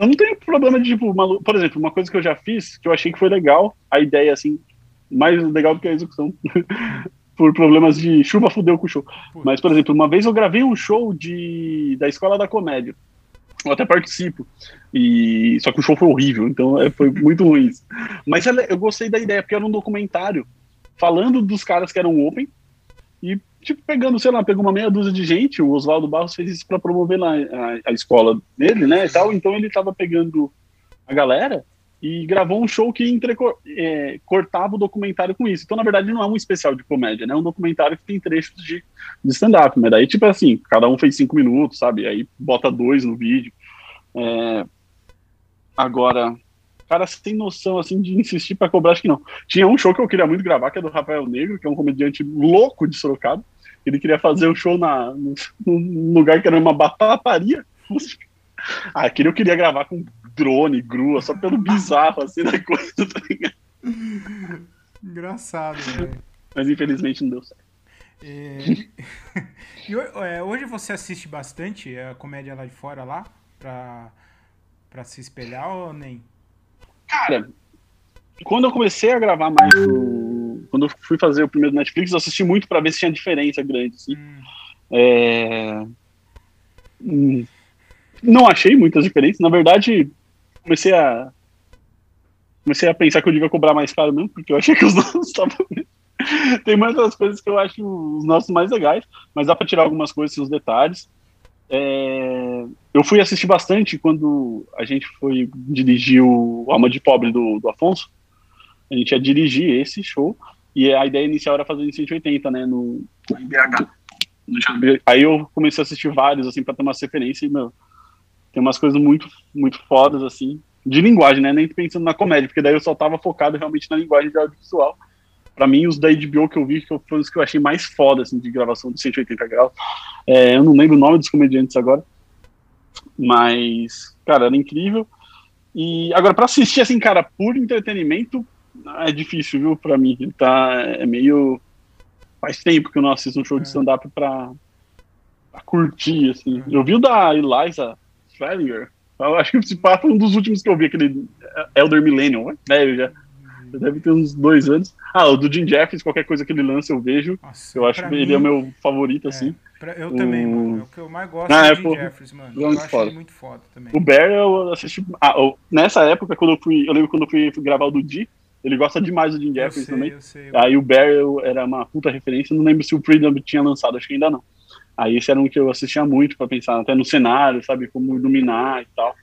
Eu não tenho problema de, tipo, uma... por exemplo, uma coisa que eu já fiz, que eu achei que foi legal, a ideia, assim, mais legal do que a execução. por problemas de chuva fudeu com o show. Mas, por exemplo, uma vez eu gravei um show de da Escola da Comédia. Eu até participo. E só que o show foi horrível, então é, foi muito ruim. Mas eu gostei da ideia, porque era um documentário falando dos caras que eram open tipo, pegando, sei lá, pegou uma meia dúzia de gente, o Oswaldo Barros fez isso para promover lá a, a, escola dele, né, e tal, então ele tava pegando a galera e gravou um show que entrecor, é, cortava o documentário com isso. Então, na verdade, não é um especial de comédia, né, é um documentário que tem trechos de, de stand-up, mas daí, tipo assim, cada um fez cinco minutos, sabe, aí bota dois no vídeo. É, agora, cara sem noção, assim, de insistir para cobrar, acho que não. Tinha um show que eu queria muito gravar, que é do Rafael Negro, que é um comediante louco de Sorocaba. Ele queria fazer um show na, num lugar que era uma batataria. Ah, aquele eu queria gravar com drone, grua, só pelo bizarro, assim, da coisa, tá? Engraçado, velho. Mas infelizmente não deu certo. É... e é, hoje você assiste bastante a comédia lá de fora, lá, pra, pra se espelhar ou nem? Cara, quando eu comecei a gravar mais o... Quando eu fui fazer o primeiro Netflix, eu assisti muito para ver se tinha diferença grande, assim. Hum. É... Hum, não achei muitas diferenças. Na verdade, comecei a comecei a pensar que eu devia cobrar mais caro mesmo, porque eu achei que os nossos estavam. Tem muitas coisas que eu acho os nossos mais legais, mas dá para tirar algumas coisas, os detalhes. É, eu fui assistir bastante quando a gente foi dirigir o Alma de Pobre do, do Afonso. A gente ia dirigir esse show e a ideia inicial era fazer em 180, né, no, no BH. Aí eu comecei a assistir vários, assim, para ter uma referência e, meu, tem umas coisas muito, muito fodas, assim, de linguagem, né, nem pensando na comédia, porque daí eu só tava focado realmente na linguagem de audiovisual para mim, os da HBO que eu vi, que foram os que eu achei mais foda, assim, de gravação de 180 graus. É, eu não lembro o nome dos comediantes agora, mas, cara, era incrível. E agora, para assistir, assim, cara, por entretenimento, é difícil, viu, para mim. Ele tá, é meio. Faz tempo que eu não assisto um show de é. stand-up pra, pra, curtir, assim. Eu vi o da Eliza Fellinger, eu acho que esse papo foi um dos últimos que eu vi, aquele Elder Millennium, velho já. Deve ter uns dois anos. Ah, o do Jim Jeffries, qualquer coisa que ele lança eu vejo. Nossa, eu acho que mim, ele é o meu favorito, é, assim. Pra, eu o... também, mano. É o que eu mais gosto ah, do é, Jim pô, Jeffries, mano. Eu acho foda. ele muito foda também. O Bear eu assisti. Ah, eu, nessa época, quando eu fui. Eu lembro quando eu fui, fui gravar o do Di, ele gosta demais do Jim Jeffries sei, também. Eu sei, Aí o Bear eu, era uma puta referência. Não lembro se o Freedom tinha lançado, acho que ainda não. Aí esse era um que eu assistia muito para pensar até no cenário, sabe, como iluminar e tal.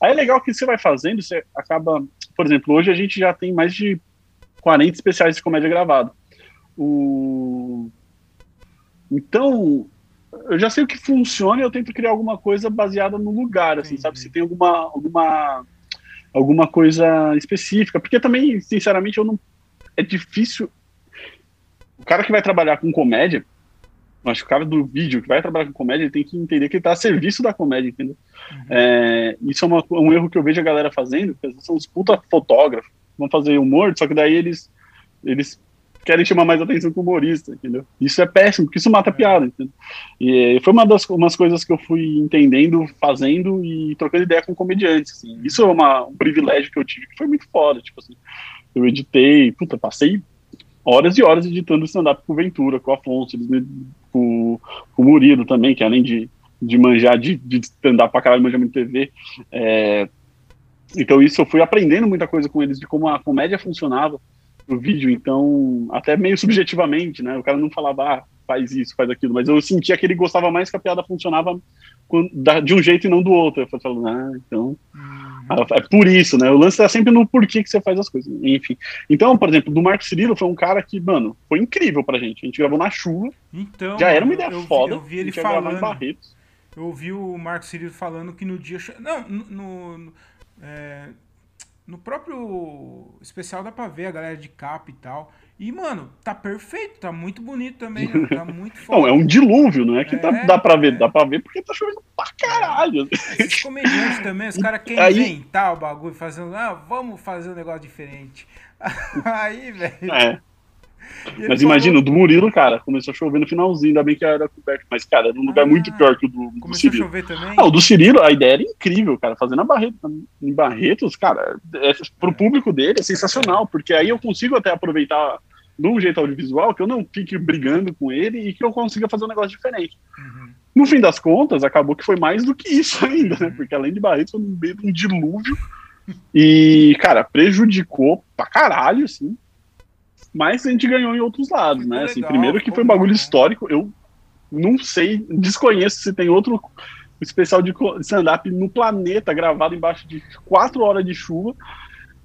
Aí é legal que você vai fazendo, você acaba, por exemplo, hoje a gente já tem mais de 40 especiais de comédia gravado. O... Então, eu já sei o que funciona e eu tento criar alguma coisa baseada no lugar, assim, Entendi. sabe? Se tem alguma, alguma, alguma coisa específica. Porque também, sinceramente, eu não. É difícil. O cara que vai trabalhar com comédia, acho que o cara do vídeo que vai trabalhar com comédia, ele tem que entender que ele está a serviço da comédia, entendeu? Uhum. É, isso é uma, um erro que eu vejo a galera fazendo, porque são uns puta fotógrafos, vão fazer humor, só que daí eles, eles querem chamar mais atenção que o humorista, entendeu? Isso é péssimo, porque isso mata a piada, entendeu? E foi uma das umas coisas que eu fui entendendo, fazendo e trocando ideia com comediantes, assim. Isso é uma, um privilégio que eu tive, que foi muito foda, tipo assim. Eu editei, puta, passei horas e horas editando stand-up com Ventura, com o Afonso, eles, com, com o Murilo também, que além de, de manjar de, de stand-up pra caralho, manjar muito TV, é, então isso eu fui aprendendo muita coisa com eles de como a comédia funcionava, no vídeo, então, até meio subjetivamente, né? O cara não falava, ah, faz isso, faz aquilo, mas eu sentia que ele gostava mais que a piada funcionava de um jeito e não do outro. Eu falei, ah, então. Uhum. É por isso, né? O lance é sempre no porquê que você faz as coisas. Enfim. Então, por exemplo, do Marco Cirilo foi um cara que, mano, foi incrível pra gente. A gente gravou na chuva. Então. Já era uma ideia eu, foda. Eu vi ele falando. Barretos. Eu ouvi o Marco Cirilo falando que no dia. Não, no. no é no próprio especial dá pra ver a galera de capa e tal. E, mano, tá perfeito, tá muito bonito também, né? tá muito foda. Não, é um dilúvio, não é que é, dá, dá pra ver, é. dá pra ver porque tá chovendo pra caralho. Esses comediantes também, os caras querem Aí... inventar o bagulho, fazendo, ah, vamos fazer um negócio diferente. Aí, velho. É. Mas imagina, o do Murilo, cara, começou a chover no finalzinho, ainda bem que era coberto. Mas, cara, era um lugar ah, muito pior que o do, do Cirilo. Começou a chover também? Ah, o do Cirilo, a ideia era incrível, cara. Fazendo a Barreto, em Barretos, cara, é, pro é. público dele é sensacional, porque aí eu consigo até aproveitar de um jeito audiovisual que eu não fique brigando com ele e que eu consiga fazer um negócio diferente. Uhum. No fim das contas, acabou que foi mais do que isso ainda, né? Uhum. Porque além de Barretos, foi no meio de um dilúvio. E, cara, prejudicou pra caralho, assim mas a gente ganhou em outros lados, né? Assim, primeiro que foi um bagulho histórico, eu não sei, desconheço se tem outro especial de stand-up no planeta gravado embaixo de quatro horas de chuva,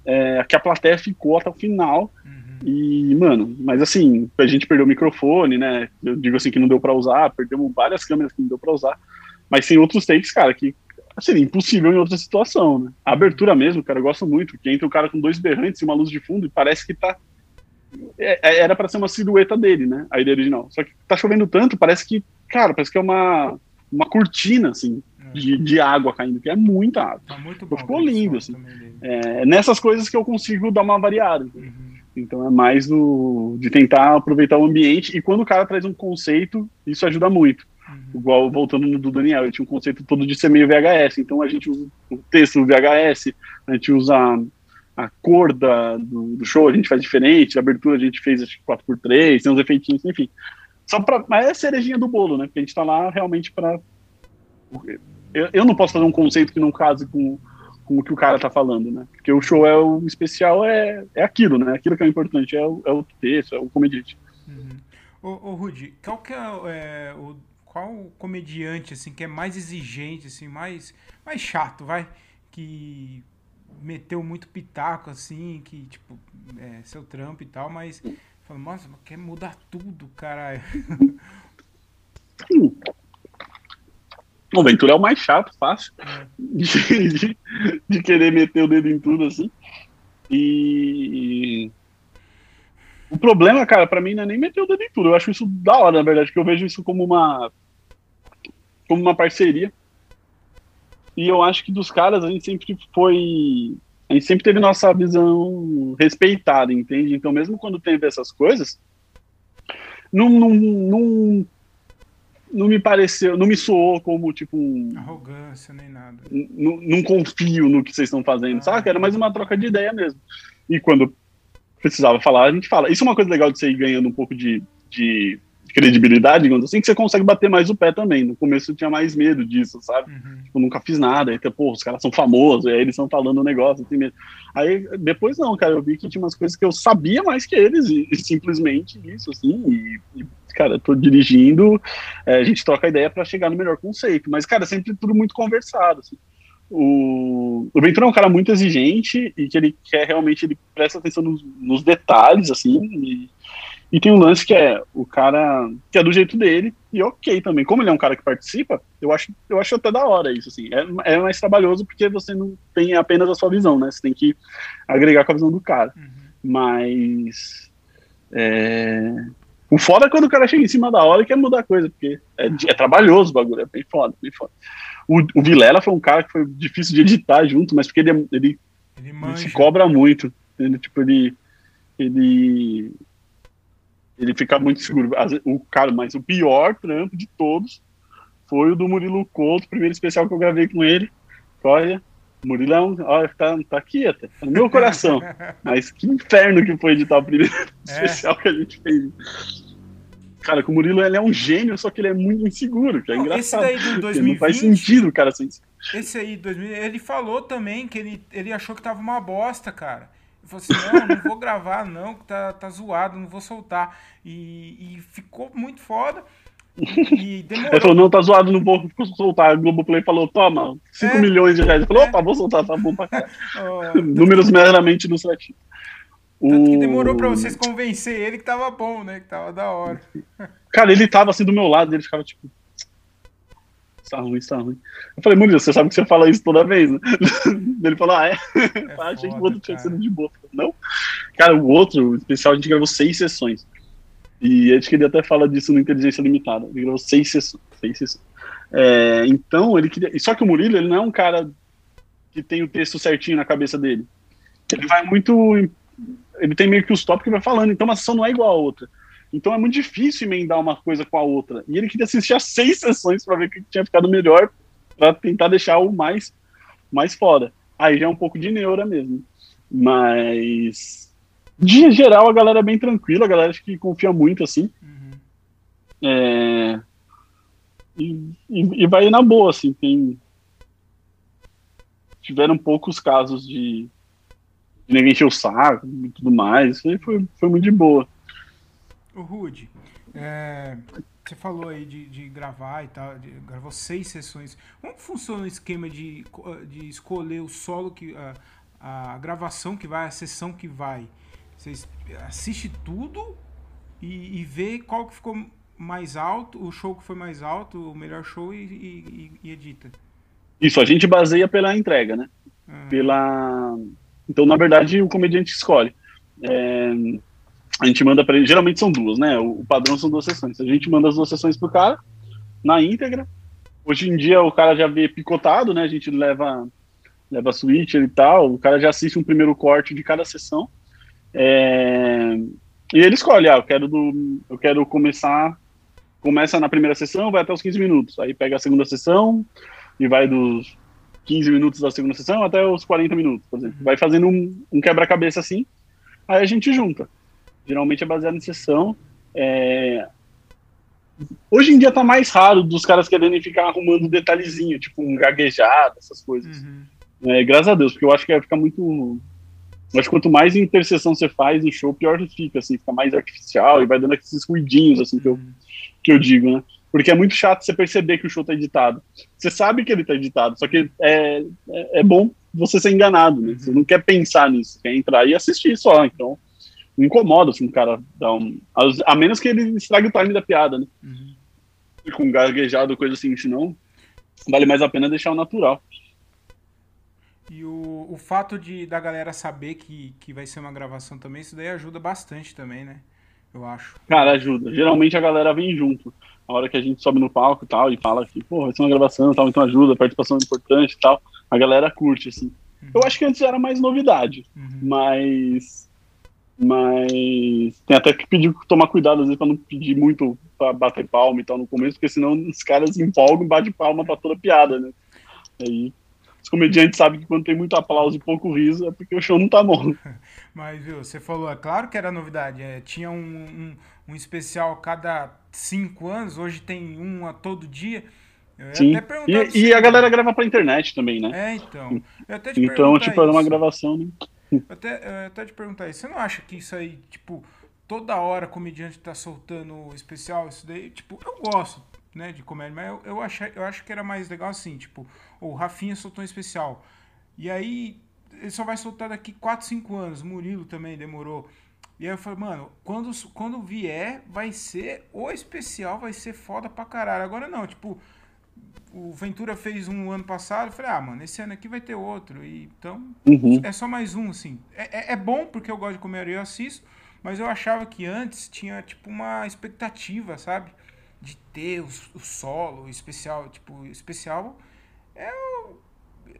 é, que a plateia ficou até o final. Uhum. E, mano, mas assim, a gente perdeu o microfone, né? Eu digo assim que não deu para usar, perdemos várias câmeras que não deu para usar. Mas tem outros takes, cara, que seria impossível em outra situação, né? A abertura mesmo, cara, eu gosto muito, que entra o cara com dois berrantes e uma luz de fundo e parece que tá era para ser uma silhueta dele, né? A ideia original. Só que tá chovendo tanto, parece que, cara, parece que é uma, uma cortina, assim, é. de, de água caindo, que é muita água. Tá muito bom, Ficou lindo, assim. É, nessas coisas que eu consigo dar uma variada. Uhum. Então é mais do, de tentar aproveitar o ambiente. E quando o cara traz um conceito, isso ajuda muito. Uhum. Igual voltando no do Daniel, ele tinha um conceito todo de ser meio VHS. Então a gente usa o texto VHS, a gente usa a cor da, do, do, show a gente faz diferente, a abertura a gente fez acho 4x3, tem uns efeitinhos, enfim. Só pra, mas é a cerejinha do bolo, né? Porque a gente tá lá realmente para eu, eu não posso fazer um conceito que não case com, com o que o cara tá falando, né? Porque o show é o especial, é, é aquilo, né? Aquilo que é importante, é o, é o texto, é o comediante. Uhum. Ô, ô Rudy, qual que é, é, o qual comediante assim que é mais exigente, assim, mais mais chato, vai? Que meteu muito pitaco, assim, que, tipo, é seu trampo e tal, mas falou, nossa, quer mudar tudo, caralho. O Ventura é o mais chato, fácil, é. de, de, de, querer meter o dedo em tudo, assim. E. O problema, cara, para mim não é nem meter o dedo em tudo. Eu acho isso da hora, na verdade, que eu vejo isso como uma. como uma parceria e eu acho que dos caras a gente sempre foi. A gente sempre teve nossa visão respeitada, entende? Então, mesmo quando teve essas coisas, não, não, não, não me pareceu, não me soou como tipo um. Arrogância, nem nada. Não, não confio no que vocês estão fazendo, ah, sabe? Era mais uma troca de ideia mesmo. E quando precisava falar, a gente fala. Isso é uma coisa legal de você ir ganhando um pouco de, de credibilidade, digamos assim, que você consegue bater mais o pé também. No começo eu tinha mais medo disso, sabe? Uhum. Tipo, nunca fiz nada, aí, pô, os caras são famosos, aí eles estão falando um negócio, assim mesmo. Aí depois não, cara, eu vi que tinha umas coisas que eu sabia mais que eles, e, e simplesmente isso, assim, e, e cara, eu tô dirigindo, é, a gente troca ideia para chegar no melhor conceito, mas, cara, sempre tudo muito conversado, assim. O, o Ventura é um cara muito exigente e que ele quer realmente, ele presta atenção nos, nos detalhes, assim, e, E tem um lance que é o cara que é do jeito dele, e ok também. Como ele é um cara que participa, eu acho, eu acho até da hora isso, assim. É, é mais trabalhoso porque você não tem apenas a sua visão, né? Você tem que agregar com a visão do cara. Uhum. Mas. É... O foda é quando o cara chega em cima da hora e quer mudar a coisa, porque é, é trabalhoso o bagulho, é bem foda, bem foda. O, o Vilela foi um cara que foi difícil de editar junto, mas porque ele, é, ele, ele, ele se cobra muito. Ele, tipo, ele, ele ele fica muito seguro. O cara, mas o pior trampo de todos foi o do Murilo Couto, o primeiro especial que eu gravei com ele. Olha, Murilão, olha, tá, tá aqui até, tá no meu coração. Mas que inferno que foi editar o primeiro é. especial que a gente fez. Cara, com o Murilo ele é um gênio, só que ele é muito inseguro, que é engraçado. Esse daí do 2020, não faz sentido, cara, assim. Esse aí, 2000, ele falou também que ele, ele achou que tava uma bosta, cara falou assim, não, não vou gravar não, que tá, tá zoado, não vou soltar. E, e ficou muito foda. E demorou. Ele falou, não, tá zoado, não vou soltar. O Globoplay falou, toma, 5 é, milhões de reais. Ele falou, é. opa, vou soltar, tá bom pra cá. Oh, Números meramente ilustrativos. Tanto que demorou pra vocês convencer ele que tava bom, né? Que tava da hora. Cara, ele tava assim do meu lado, ele ficava tipo, está ruim, está ruim. Eu falei, Murilo, você sabe que você fala isso toda vez, né? Ele falou, ah, é? é Achei que o outro tinha sido de boa. Não? Cara, o outro, o especial, a gente gravou seis sessões. E a gente queria até falar disso no Inteligência Limitada. Ele gravou seis sessões. Seis sessões. É, então, ele queria. Só que o Murilo, ele não é um cara que tem o texto certinho na cabeça dele. Ele vai muito. Ele tem meio que os tópicos que vai falando, então uma sessão não é igual a outra. Então é muito difícil emendar uma coisa com a outra. E ele queria assistir a seis sessões para ver o que tinha ficado melhor, para tentar deixar o mais, mais fora. Aí já é um pouco de neura mesmo. Mas, de geral, a galera é bem tranquila, a galera que confia muito, assim. Uhum. É... E, e, e, vai na boa, assim. Tem... Tiveram poucos casos de, de ninguém encher o saco e tudo mais. Isso aí foi, foi muito de boa. O Rude, é, você falou aí de, de gravar e tal, de, gravou seis sessões. Como funciona o esquema de, de escolher o solo que. A, a gravação que vai, a sessão que vai? Você assiste tudo e, e vê qual que ficou mais alto, o show que foi mais alto, o melhor show e, e, e edita. Isso, a gente baseia pela entrega, né? Uhum. Pela. Então, na verdade, o comediante escolhe. É a gente manda para ele, geralmente são duas, né? O, padrão são duas sessões. A gente manda as duas sessões pro cara, na íntegra. Hoje em dia o cara já vê picotado, né? A gente leva, leva switcher e tal, o cara já assiste um primeiro corte de cada sessão. É... E ele escolhe, ah, eu quero, do, eu quero começar, começa na primeira sessão, vai até os 15 minutos. Aí pega a segunda sessão e vai dos 15 minutos da segunda sessão até os 40 minutos, por exemplo. Vai fazendo um, um quebra-cabeça assim, aí a gente junta. Geralmente é baseado em sessão. É... Hoje em dia tá mais raro dos caras querendo ficar arrumando detalhezinho, tipo um gaguejado, essas coisas. Uhum. É, graças a Deus, porque eu acho que vai ficar muito. Eu acho que quanto mais interseção você faz em show, pior fica, assim, fica mais artificial e vai dando aqueles ruidinhos, assim, que eu, uhum. que eu digo, né? Porque é muito chato você perceber que o show tá editado. Você sabe que ele tá editado, só que é, é, é bom você ser enganado, né? Você uhum. não quer pensar nisso, quer entrar e assistir só. Então, me incomoda assim, um cara dá um. A, menos que ele estrague o time da piada, né? Uhum. Com gaguejado, coisa assim, senão vale mais a pena deixar o natural. E o, o fato de da galera saber que, que vai ser uma gravação também, isso daí ajuda bastante também, né? Eu acho. Cara, ajuda. Geralmente a galera vem junto. A hora que a gente sobe no palco e tal, e fala que, pô, vai ser uma gravação e tal, então ajuda, participação é importante e tal. A galera curte, assim. Uhum. Eu acho que antes era mais novidade, uhum. mas mas tem até que pedir tomar cuidado, às vezes, para não pedir muito para bater palma e tal no começo, porque senão os caras empolgam e batem palma para toda piada, né? Aí os comediantes sabem que quando tem muito aplauso e pouco riso é porque o show não tá bom. Mas, viu, você falou, é claro que era novidade. É, tinha um, um, um especial a cada cinco anos, hoje tem um a todo dia. Sim. E, e, a galera grava pra internet também, né? É, então. então, tipo, era uma gravação, né? até, até te perguntar isso, você não acha que isso aí, tipo, toda hora comediante tá soltando especial, isso daí, tipo, eu gosto, né, de comédia, mas eu, eu, achei, eu acho que era mais legal assim, tipo, o Rafinha soltou um especial, e aí ele só vai soltar daqui 4, 5 anos, Murilo também demorou, E aí eu falei, mano, quando, quando vier, vai ser o especial, vai ser foda pra caralho. Agora não, tipo, o Ventura fez um ano passado, eu falei, ah, mano, esse ano aqui vai ter outro. E, então, uhum. é só mais um, assim. É, é, é, bom porque eu gosto de comer e eu assisto, mas eu achava que antes tinha, tipo, uma expectativa, sabe? De ter o, o solo, o especial, tipo, especial é o,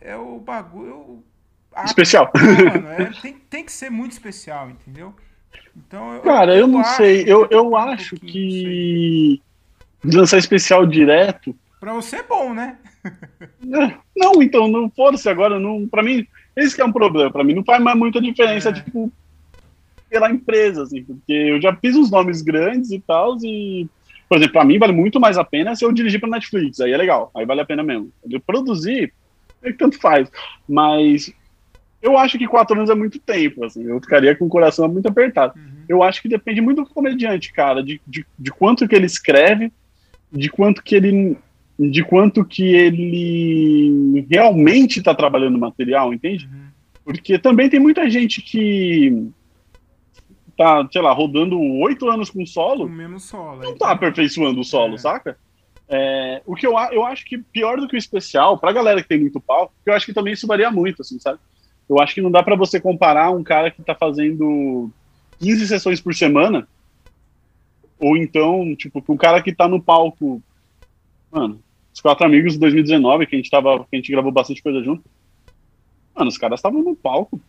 é o bagulho... A, especial. mano, é, tem, tem que ser muito especial, entendeu? Então, eu, Cara, eu, eu não sei. Eu, eu acho um que lançar especial direto. Pra você é bom, né? não, então, não foda-se agora. Não, pra mim, esse que é um problema. Pra mim, não faz mais muita diferença, é. tipo, pela empresa, assim, porque eu já fiz uns nomes grandes e tal, e, por exemplo, pra mim vale muito mais a pena se eu dirigir pra Netflix, aí é legal, aí vale a pena mesmo. Eu produzir, é que tanto faz. Mas eu acho que quatro anos é muito tempo, assim, eu ficaria com o coração muito apertado. Uhum. Eu acho que depende muito do comediante, cara, de, de, de, quanto que ele escreve, de quanto que ele de quanto que ele realmente está trabalhando o material, entende? Uhum. Porque também tem muita gente que tá, sei lá, rodando oito anos com solo, o mesmo solo, não tá aperfeiçoando o solo, é. saca? É, o que eu, eu acho que pior do que o especial, pra galera que tem muito palco, eu acho que também isso varia muito, assim, sabe? Eu acho que não dá para você comparar um cara que tá fazendo 15 sessões por semana, ou então, tipo, um cara que tá no palco, mano, os quatro amigos de 2019, que a gente tava, que a gente gravou bastante coisa junto, mano, os caras estavam no palco,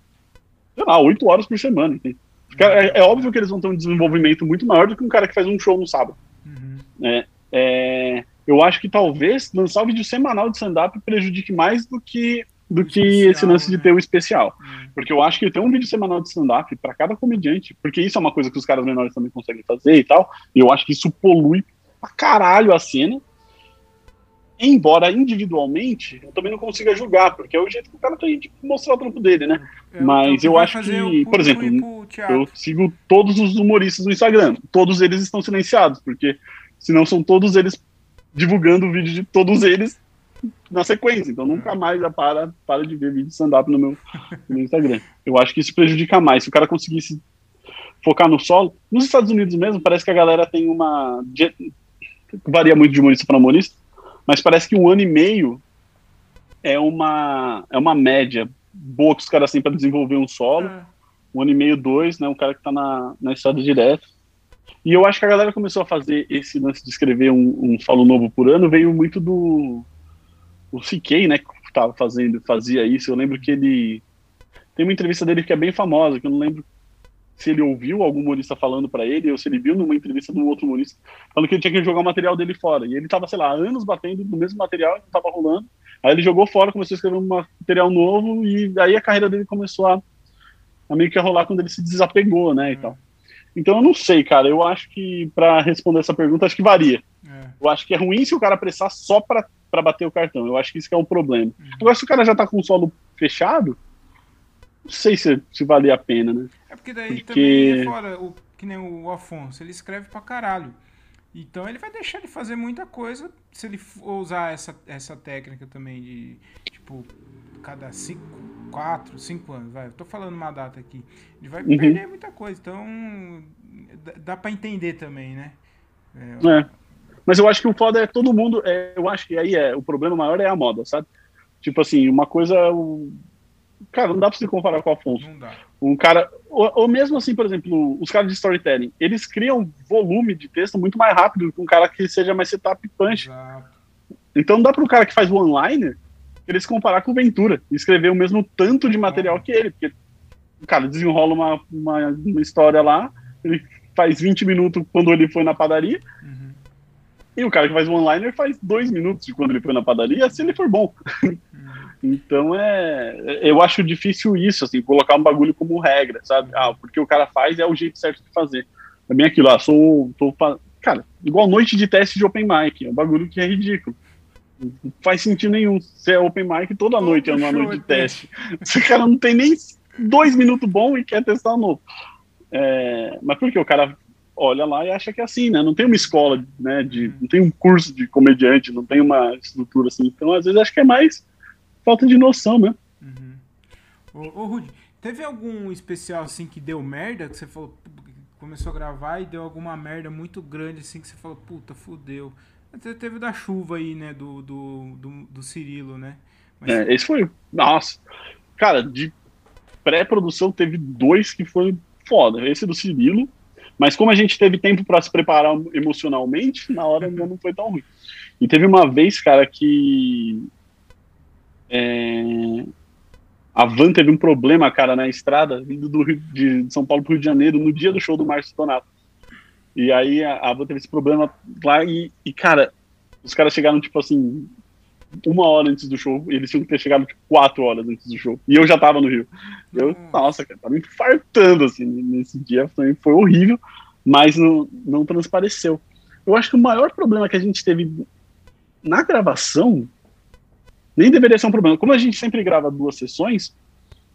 sei lá, oito horas por semana, entende? É, é, óbvio que eles vão ter um desenvolvimento muito maior do que um cara que faz um show no sábado. Uhum. É, é, eu acho que talvez lançar o vídeo semanal de stand-up prejudique mais do que do que especial, esse lance né? de ter o especial. Hum. Porque eu acho que ter um vídeo semanal de stand-up para cada comediante, porque isso é uma coisa que os caras menores também conseguem fazer e tal, e eu acho que isso polui pra caralho a cena. Embora individualmente, eu também não consiga julgar, porque é o jeito que o cara tem de mostrar o trampo dele, né? É, Mas eu acho que, por exemplo, eu sigo todos os humoristas no Instagram, todos eles estão silenciados, porque senão são todos eles divulgando o vídeo de todos eles na sequência. Então nunca mais já para, para de ver vídeo de stand-up no meu, no meu Instagram. Eu acho que isso prejudica mais. Se o cara conseguisse focar no solo. Nos Estados Unidos mesmo, parece que a galera tem uma. Varia muito de humorista para humorista, mas parece que um ano e meio é uma, é uma média boa que os caras têm para desenvolver um solo. É. Um ano e meio, dois, né? Um cara que está na, na estrada direto. E eu acho que a galera começou a fazer esse lance de escrever um, um solo novo por ano, veio muito do, o CK, né, que tava fazendo, fazia isso, eu lembro que ele tem uma entrevista dele que é bem famosa, que eu não lembro se ele ouviu algum humorista falando para ele ou se ele viu numa entrevista de um outro humorista falando que ele tinha que jogar o material dele fora. E ele tava, sei lá, anos batendo no mesmo material e não tava rolando. Aí ele jogou fora, começou a escrever um material novo e aí a carreira dele começou a, a meio que a rolar quando ele se desapegou, né, e tal. Então eu não sei, cara. Eu acho que para responder essa pergunta, acho que varia. É. Eu acho que é ruim se o cara prestar só para para bater o cartão. Eu acho que isso que é um problema. Uhum. Agora, se o cara já tá com o solo fechado, não sei se, se valia a pena, né? É porque daí porque... também é fora, o, que nem o Afonso, ele escreve pra caralho. Então ele vai deixar de fazer muita coisa se ele usar essa, essa técnica também de, tipo, cada cinco, quatro, cinco anos, vai. Eu tô falando uma data aqui. Ele vai uhum. perder muita coisa. Então dá para entender também, né? É, é. Mas eu acho que o foda é todo mundo. É, eu acho que aí é o problema maior é a moda, sabe? Tipo assim, uma coisa. O, cara, não dá pra se comparar com o Afonso. Não dá. Um cara. Ou, ou, mesmo assim, por exemplo, os caras de storytelling, eles criam volume de texto muito mais rápido do que um cara que seja mais setup punch. Exato. Então não dá para um cara que faz one-liner ele se comparar com o Ventura e escrever o mesmo tanto de material que ele, porque o cara desenrola uma, uma, uma história lá, ele faz 20 minutos quando ele foi na padaria, uhum. E o cara que faz one-liner faz dois minutos de quando ele foi na padaria, se ele for bom. Então é. Eu acho difícil isso, assim, colocar um bagulho como regra, sabe? Ah, porque o cara faz é o jeito certo de fazer. Também aquilo, ah, sou. Tô, cara, igual noite de teste de open mic, é um bagulho que é ridículo. Não faz sentido nenhum. Se é open mic, toda noite é uma noite de teste. Se o cara não tem nem dois minutos bom e quer testar novo. É, mas por que o cara olha lá e acha que é assim, né? Não tem uma escola, né? De, não tem um curso de comediante, não tem uma estrutura assim. Então, às vezes, acho que é mais falta de noção, né? Uhum. Ô, ô Rudy, Teve algum especial assim que deu merda? Que você falou, começou a gravar e deu alguma merda muito grande assim que você falou, puta, fudeu. Até teve da chuva aí, né? Do, do, do, do Cirilo, né? Mas... É, esse foi. Nossa. Cara, de pré-produção teve dois que foi foda. Esse do Cirilo. Mas como a gente teve tempo para se preparar emocionalmente, na hora não foi tão ruim. E teve uma vez, cara, que é, a van teve um problema, cara, na estrada, vindo do Rio, de São Paulo para o Rio de Janeiro, no dia do show do Márcio Donato. E aí a, a van teve esse problema lá e, e, cara, os caras chegaram, tipo assim, uma hora antes do show, e eles tinham que ter chegado, tipo, quatro horas antes do show. E eu já tava no Rio. Eu, nossa, cara, tava me infartando, assim, nesse dia. Foi, foi horrível, mas não, não transpareceu. Eu acho que o maior problema que a gente teve na gravação nem deveria ser um problema. Como a gente sempre grava duas sessões,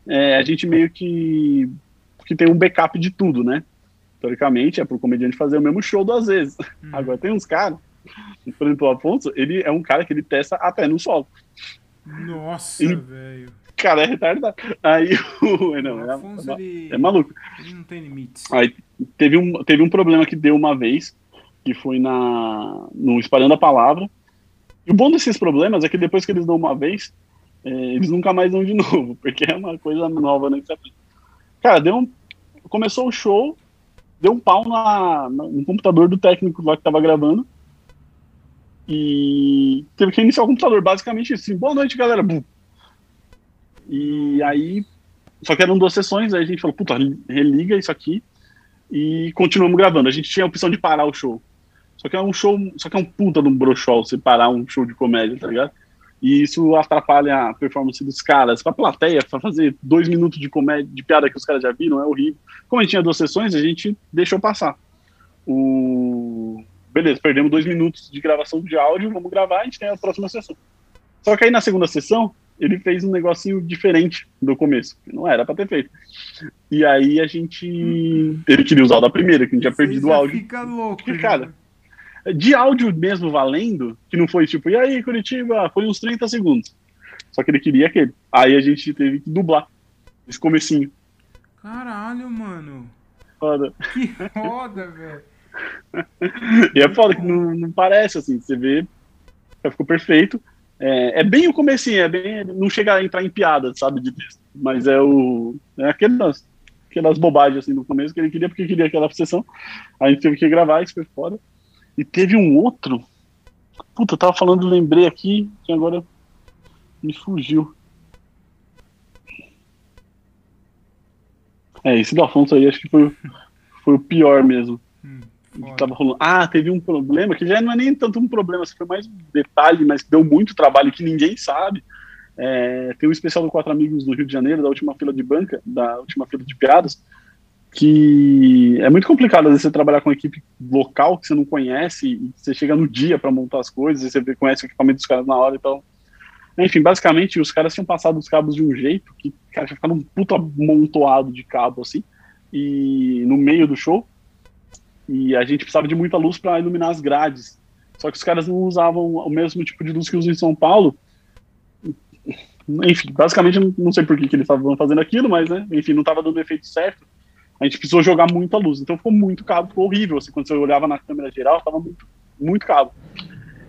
é, a gente meio que, que tem um backup de tudo, né? Teoricamente, é pro comediante fazer o mesmo show duas vezes. Hum. Agora, tem uns caras, por exemplo, o Afonso, ele é um cara que ele testa até no solo. Nossa, velho. Cara, é retardado. Aí o. Não, o é Afonso, é, ele... é maluco. Ele não tem limites. Aí teve um, teve um problema que deu uma vez, que foi na, no Espalhando a Palavra e o bom desses problemas é que depois que eles dão uma vez, é, eles nunca mais dão de novo, porque é uma coisa nova, né? Cara, deu um, começou o show, deu um pau na, no computador do técnico lá que tava gravando. E teve que iniciar o computador, basicamente. Assim, Boa noite, galera. E aí, só que eram duas sessões, aí a gente falou, puta, religa isso aqui e continuamos gravando. A gente tinha a opção de parar o show. Só que é um show, só que é um puta de um brochol separar um show de comédia, tá ligado? E isso atrapalha a performance dos caras. Pra plateia, pra fazer dois minutos de comédia, de piada que os caras já viram, é horrível. Como a gente tinha duas sessões, a gente deixou passar. O... Beleza, perdemos dois minutos de gravação de áudio, vamos gravar, a gente tem a próxima sessão. Só que aí na segunda sessão, ele fez um negocinho diferente do começo. Não era pra ter feito. E aí a gente. Ele queria usar o da primeira, que a gente tinha perdido o áudio. Fica louco. Cara, de áudio mesmo valendo, que não foi tipo, e aí, Curitiba, foi uns 30 segundos. Só que ele queria aquele. Aí a gente teve que dublar esse comecinho. Caralho, mano. Foda. Que foda, velho. e é foda que não, não parece assim, você vê, ficou perfeito. É, é, bem o comecinho, é bem. Não chega a entrar em piada, sabe, de texto. Mas é o. É aquelas, aquelas bobagens assim no começo que ele queria, porque queria aquela sessão. A gente teve que gravar, isso foi foda. E teve um outro. Puta, eu tava falando, lembrei aqui, que agora me fugiu. É, esse do Afonso aí acho que foi, foi o pior mesmo. Hum, tava rolando. Ah, teve um problema, que já não é nem tanto um problema, foi mais um detalhe, mas deu muito trabalho que ninguém sabe. É, tem um especial do Quatro Amigos do Rio de Janeiro, da última fila de banca, da última fila de piadas, que é muito complicado às vezes você trabalhar com uma equipe local que você não conhece e você chega no dia para montar as coisas e você conhece o equipamento dos caras na hora então... Enfim, basicamente os caras tinham passado os cabos de um jeito que, cara, tinha ficado um puta amontoado de cabo assim e no meio do show e a gente precisava de muita luz para iluminar as grades. Só que os caras não usavam o mesmo tipo de luz que usam em São Paulo. Enfim, basicamente não sei por que, que eles estavam fazendo aquilo, mas né, enfim, não estava dando efeito certo a gente precisou jogar muita luz. Então ficou muito cabo, ficou horrível. Assim, quando você olhava na câmera geral, tava muito, muito cabo.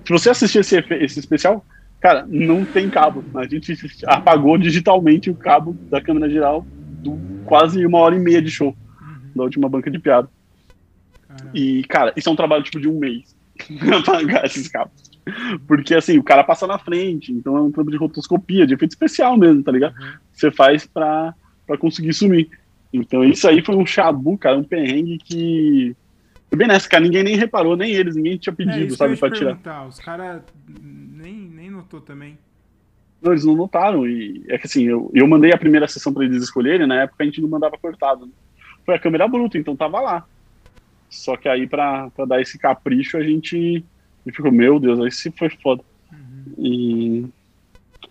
Se você assistir esse, esse especial, cara, não tem cabo. A gente apagou digitalmente o cabo da câmera geral do quase uma hora e meia de show uhum. da última banca de piada. Caramba. E, cara, isso é um trabalho tipo de um mês apagar esses cabos. Porque assim, o cara passa na frente, então é um trabalho de rotoscopia, de efeito especial mesmo, tá ligado? Uhum. Você faz pra, pra conseguir sumir. Então isso aí foi um chabu, cara, um perrengue que. Foi bem nessa, cara, ninguém nem reparou, nem eles, ninguém tinha pedido, é, sabe, pra tirar. Os caras nem, nem notou também. Não, eles não notaram. E é que assim, eu, eu mandei a primeira sessão para eles escolherem, na época a gente não mandava cortado. Né? Foi a câmera bruta, então tava lá. Só que aí, pra, pra dar esse capricho, a gente, a gente ficou, meu Deus, aí se foi foda. Uhum. E...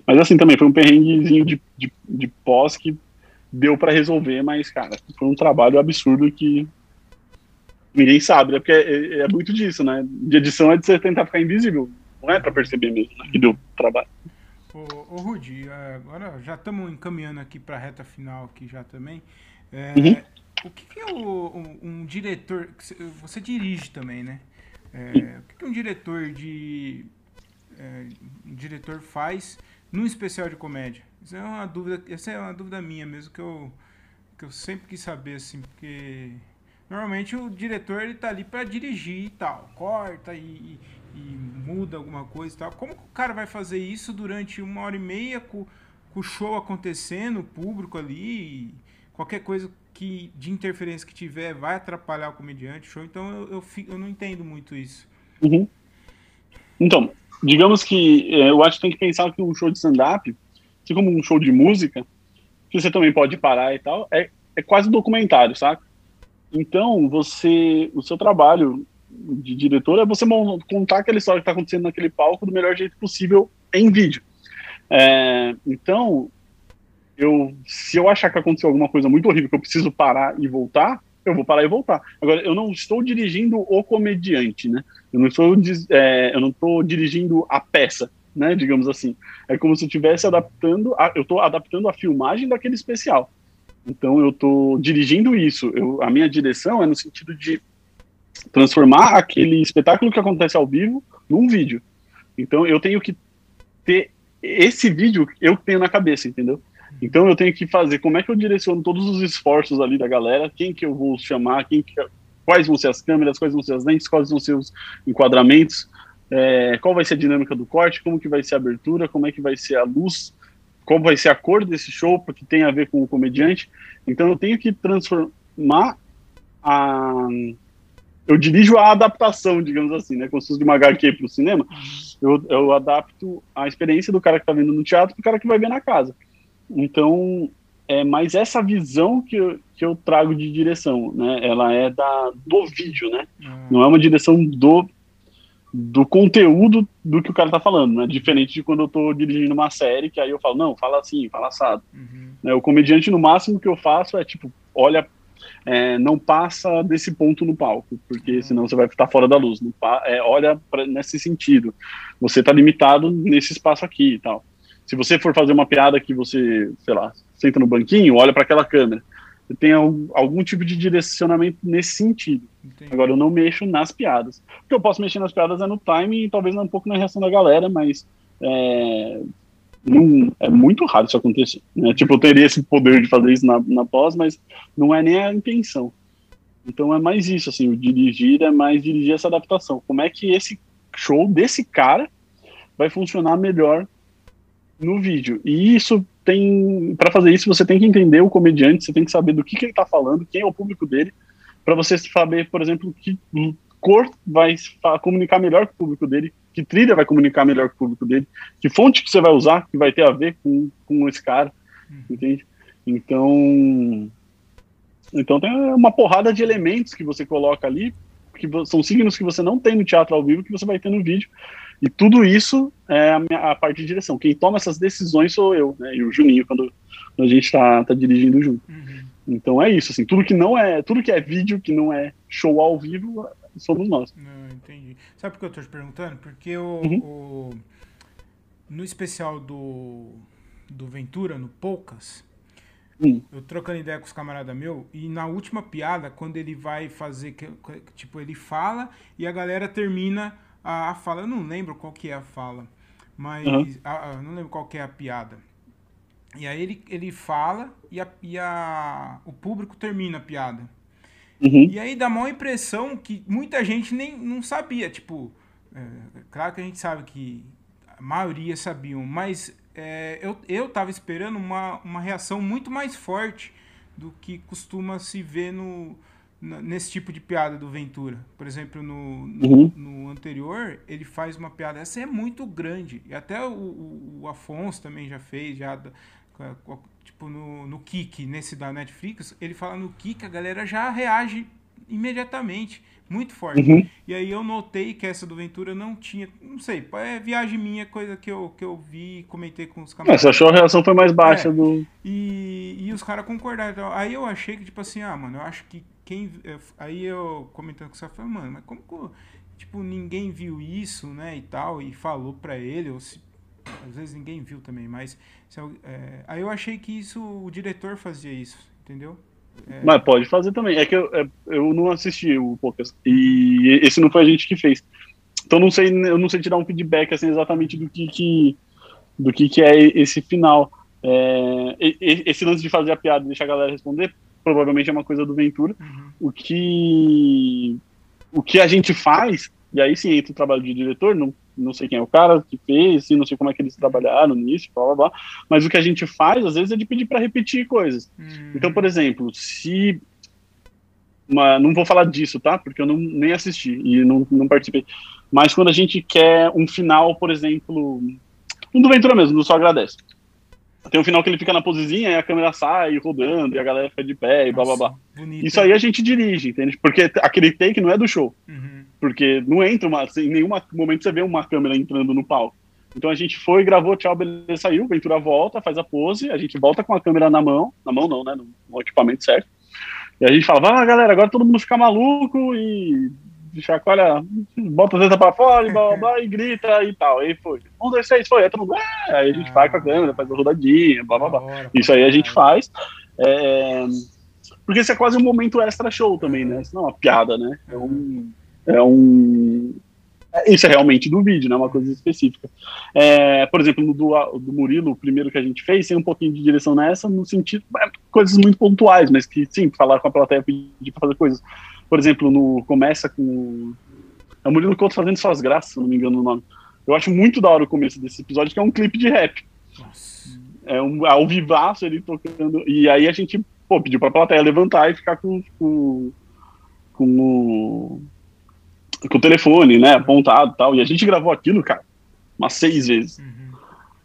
Mas assim também, foi um perrenguezinho de, de, de pós que deu para resolver, mas, cara, foi um trabalho absurdo que ninguém sabe, né? Porque é, é, muito disso, né? De edição é de você tentar ficar invisível, não é para perceber mesmo né? que deu trabalho. Ô, ô Rudy, agora já estamos encaminhando aqui para a reta final aqui já também. É, uhum. O que, que é o, um, um, diretor. Você dirige também, né? É, o que, que um diretor de. É, um diretor faz num especial de comédia? Isso é uma dúvida. Essa é uma dúvida minha mesmo que eu, que eu sempre quis saber, assim, porque. Normalmente o diretor ele tá ali para dirigir e tal, corta e, e muda alguma coisa e tal. Como que o cara vai fazer isso durante uma hora e meia com, com o show acontecendo, o público ali, qualquer coisa que de interferência que tiver vai atrapalhar o comediante, show. Então eu, eu, eu não entendo muito isso. Uhum. Então, digamos que é, eu acho que tem que pensar que um show de stand-up, assim como um show de música, que você também pode parar e tal, é, é quase documentário, saca? Então, você, o seu trabalho de diretor é você contar aquela história que está acontecendo naquele palco do melhor jeito possível em vídeo. É, então, eu, se eu achar que aconteceu alguma coisa muito horrível que eu preciso parar e voltar, eu vou parar e voltar. Agora, eu não estou dirigindo o comediante, né? Eu não estou, é, eu não estou dirigindo a peça, né? Digamos assim. É como se eu estivesse adaptando, a, eu estou adaptando a filmagem daquele especial. Então, eu estou dirigindo isso. Eu, a minha direção é no sentido de transformar aquele espetáculo que acontece ao vivo num vídeo. Então eu tenho que ter esse vídeo eu tenho na cabeça, entendeu? Então eu tenho que fazer como é que eu direciono todos os esforços ali da galera, quem que eu vou chamar, quem que, quais vão ser as câmeras, quais vão ser as lentes, quais vão ser os enquadramentos, é, qual vai ser a dinâmica do corte, como que vai ser a abertura, como é que vai ser a luz, como vai ser a cor desse show, porque tem a ver com o comediante. Então eu tenho que transformar a eu dirijo a adaptação, digamos assim, né? Como se fosse de uma HQ para o cinema, eu, eu adapto a experiência do cara que está vendo no teatro para o cara que vai ver na casa. Então, é mais essa visão que eu, que eu trago de direção, né? Ela é da, do vídeo, né? Uhum. Não é uma direção do, do conteúdo do que o cara está falando, né? Diferente de quando eu estou dirigindo uma série, que aí eu falo, não, fala assim, fala assado. Uhum. Né? O comediante, no máximo, que eu faço é, tipo, olha é, não passa desse ponto no palco, porque senão você vai estar fora da luz. É, olha pra, nesse sentido. Você está limitado nesse espaço aqui e tal. Se você for fazer uma piada que você, sei lá, senta no banquinho, olha para aquela câmera. Tem algum, tipo de direcionamento nesse sentido. Entendi. Agora, eu não mexo nas piadas. O que eu posso mexer nas piadas é no timing e talvez um pouco na reação da galera, mas é, não, é muito raro isso acontecer. Né? Tipo, eu teria esse poder de fazer isso na, na pós, mas não é nem a intenção. Então é mais isso, assim, o dirigir é mais dirigir essa adaptação. Como é que esse show desse cara vai funcionar melhor no vídeo? E isso tem, para fazer isso você tem que entender o comediante, você tem que saber do que, que ele está falando, quem é o público dele, para você saber, por exemplo, que cor vai comunicar melhor com o público dele, que trilha vai comunicar melhor com o público dele, que fonte que você vai usar que vai ter a ver com, com esse cara, uhum. entende? Então, então tem uma porrada de elementos que você coloca ali, que são signos que você não tem no teatro ao vivo, que você vai ter no vídeo. E tudo isso é a, minha, a parte de direção. Quem toma essas decisões sou eu, né? E o Juninho, quando, quando a gente está tá dirigindo junto. Uhum. Então é isso, assim, tudo que não é, tudo que é vídeo, que não é show ao vivo, somos nós. Não, entendi. Sabe por que eu estou te perguntando? Porque o, uhum. o, no especial do, do Ventura, no Poucas, hum. eu trocando ideia com os camaradas meu, e na última piada, quando ele vai fazer, que, tipo, ele fala e a galera termina a, a fala. Eu não lembro qual que é a fala, mas uhum. a, a, não lembro qual que é a piada. E aí ele, ele fala e, a, e a, o público termina a piada. Uhum. E aí dá uma impressão que muita gente nem não sabia. Tipo, é, claro que a gente sabe que a maioria sabiam, mas é, eu, eu tava esperando uma, uma reação muito mais forte do que costuma se ver no, nesse tipo de piada do Ventura. Por exemplo, no, no, uhum. no, anterior, ele faz uma piada, essa é muito grande. E até o, o Afonso também já fez, já tipo no, no Kik, nesse da Netflix, ele fala no Kik, a galera já reage imediatamente, muito forte. Uhum. E aí eu notei que essa do Ventura não tinha, não sei, é viagem minha, coisa que eu, que eu vi, comentei com os camaradas. Você achou a reação foi mais baixa é, do... E, e os caras concordaram. Então, aí eu achei que, tipo assim, ah, mano, eu acho que quem... Aí eu comentando com você, falei, mano, mas como que, tipo, ninguém viu isso, né, e tal, e falou pra ele, ou se às vezes ninguém viu também, mas é, aí eu achei que isso o diretor fazia isso, entendeu? É... Mas pode fazer também. É que eu, é, eu não assisti o Poucas e esse não foi a gente que fez. Então não sei, eu não sei tirar um feedback assim exatamente do que, que do que, que é esse final. É, esse lance de fazer a piada e deixar a galera responder provavelmente é uma coisa do Ventura. Uhum. O que o que a gente faz e aí sim entra o trabalho de diretor, não, não sei quem é o cara que fez, não sei como é que eles trabalharam nisso, blá blá blá. Mas o que a gente faz, às vezes, é de pedir para repetir coisas. Uhum. Então, por exemplo, se. Uma, não vou falar disso, tá? Porque eu não, nem assisti e não, não participei. Mas quando a gente quer um final, por exemplo. Um do Ventura mesmo, do Só Agradece. Tem um final que ele fica na posezinha e a câmera sai rodando e a galera fica de pé e blá blá blá. Bonito. Isso aí a gente dirige, entende? Porque aquele take não é do show. Uhum. Porque não entra uma. Em nenhum momento você vê uma câmera entrando no palco. Então a gente foi, gravou, tchau, beleza, saiu, Ventura volta, faz a pose, a gente volta com a câmera na mão, na mão não, né, no, no equipamento certo. E a gente fala, ah, galera, agora todo mundo fica maluco e chacoalha, bota a teta pra fora e blá, blá, e grita e tal. Aí foi. Um, dois, três, foi. Aí todo mundo, ah! aí a gente ah, vai com a câmera, faz a rodadinha, blá, blá, blá. Hora, Isso aí a gente faz. É... Porque isso é quase um momento extra show também, né? Isso não é uma piada, né? É um. É um... Isso é realmente do vídeo, né? Uma coisa específica. É, por exemplo, no do, do Murilo, o primeiro que a gente fez, tem um pouquinho de direção nessa, no sentido. É, coisas muito pontuais, mas que, sim, falar com a plateia, pedir pra fazer coisas por exemplo, no começa com é o Murilo Couto fazendo suas graças, se não me engano o nome. Eu acho muito da hora o começo desse episódio, que é um clipe de rap. Nossa. É um ao vivaço ele tocando. E aí a gente pô, pediu pra plateia levantar e ficar com, com, com o. com o telefone, né? Apontado e tal. E a gente gravou aquilo, cara, umas seis vezes. Uhum.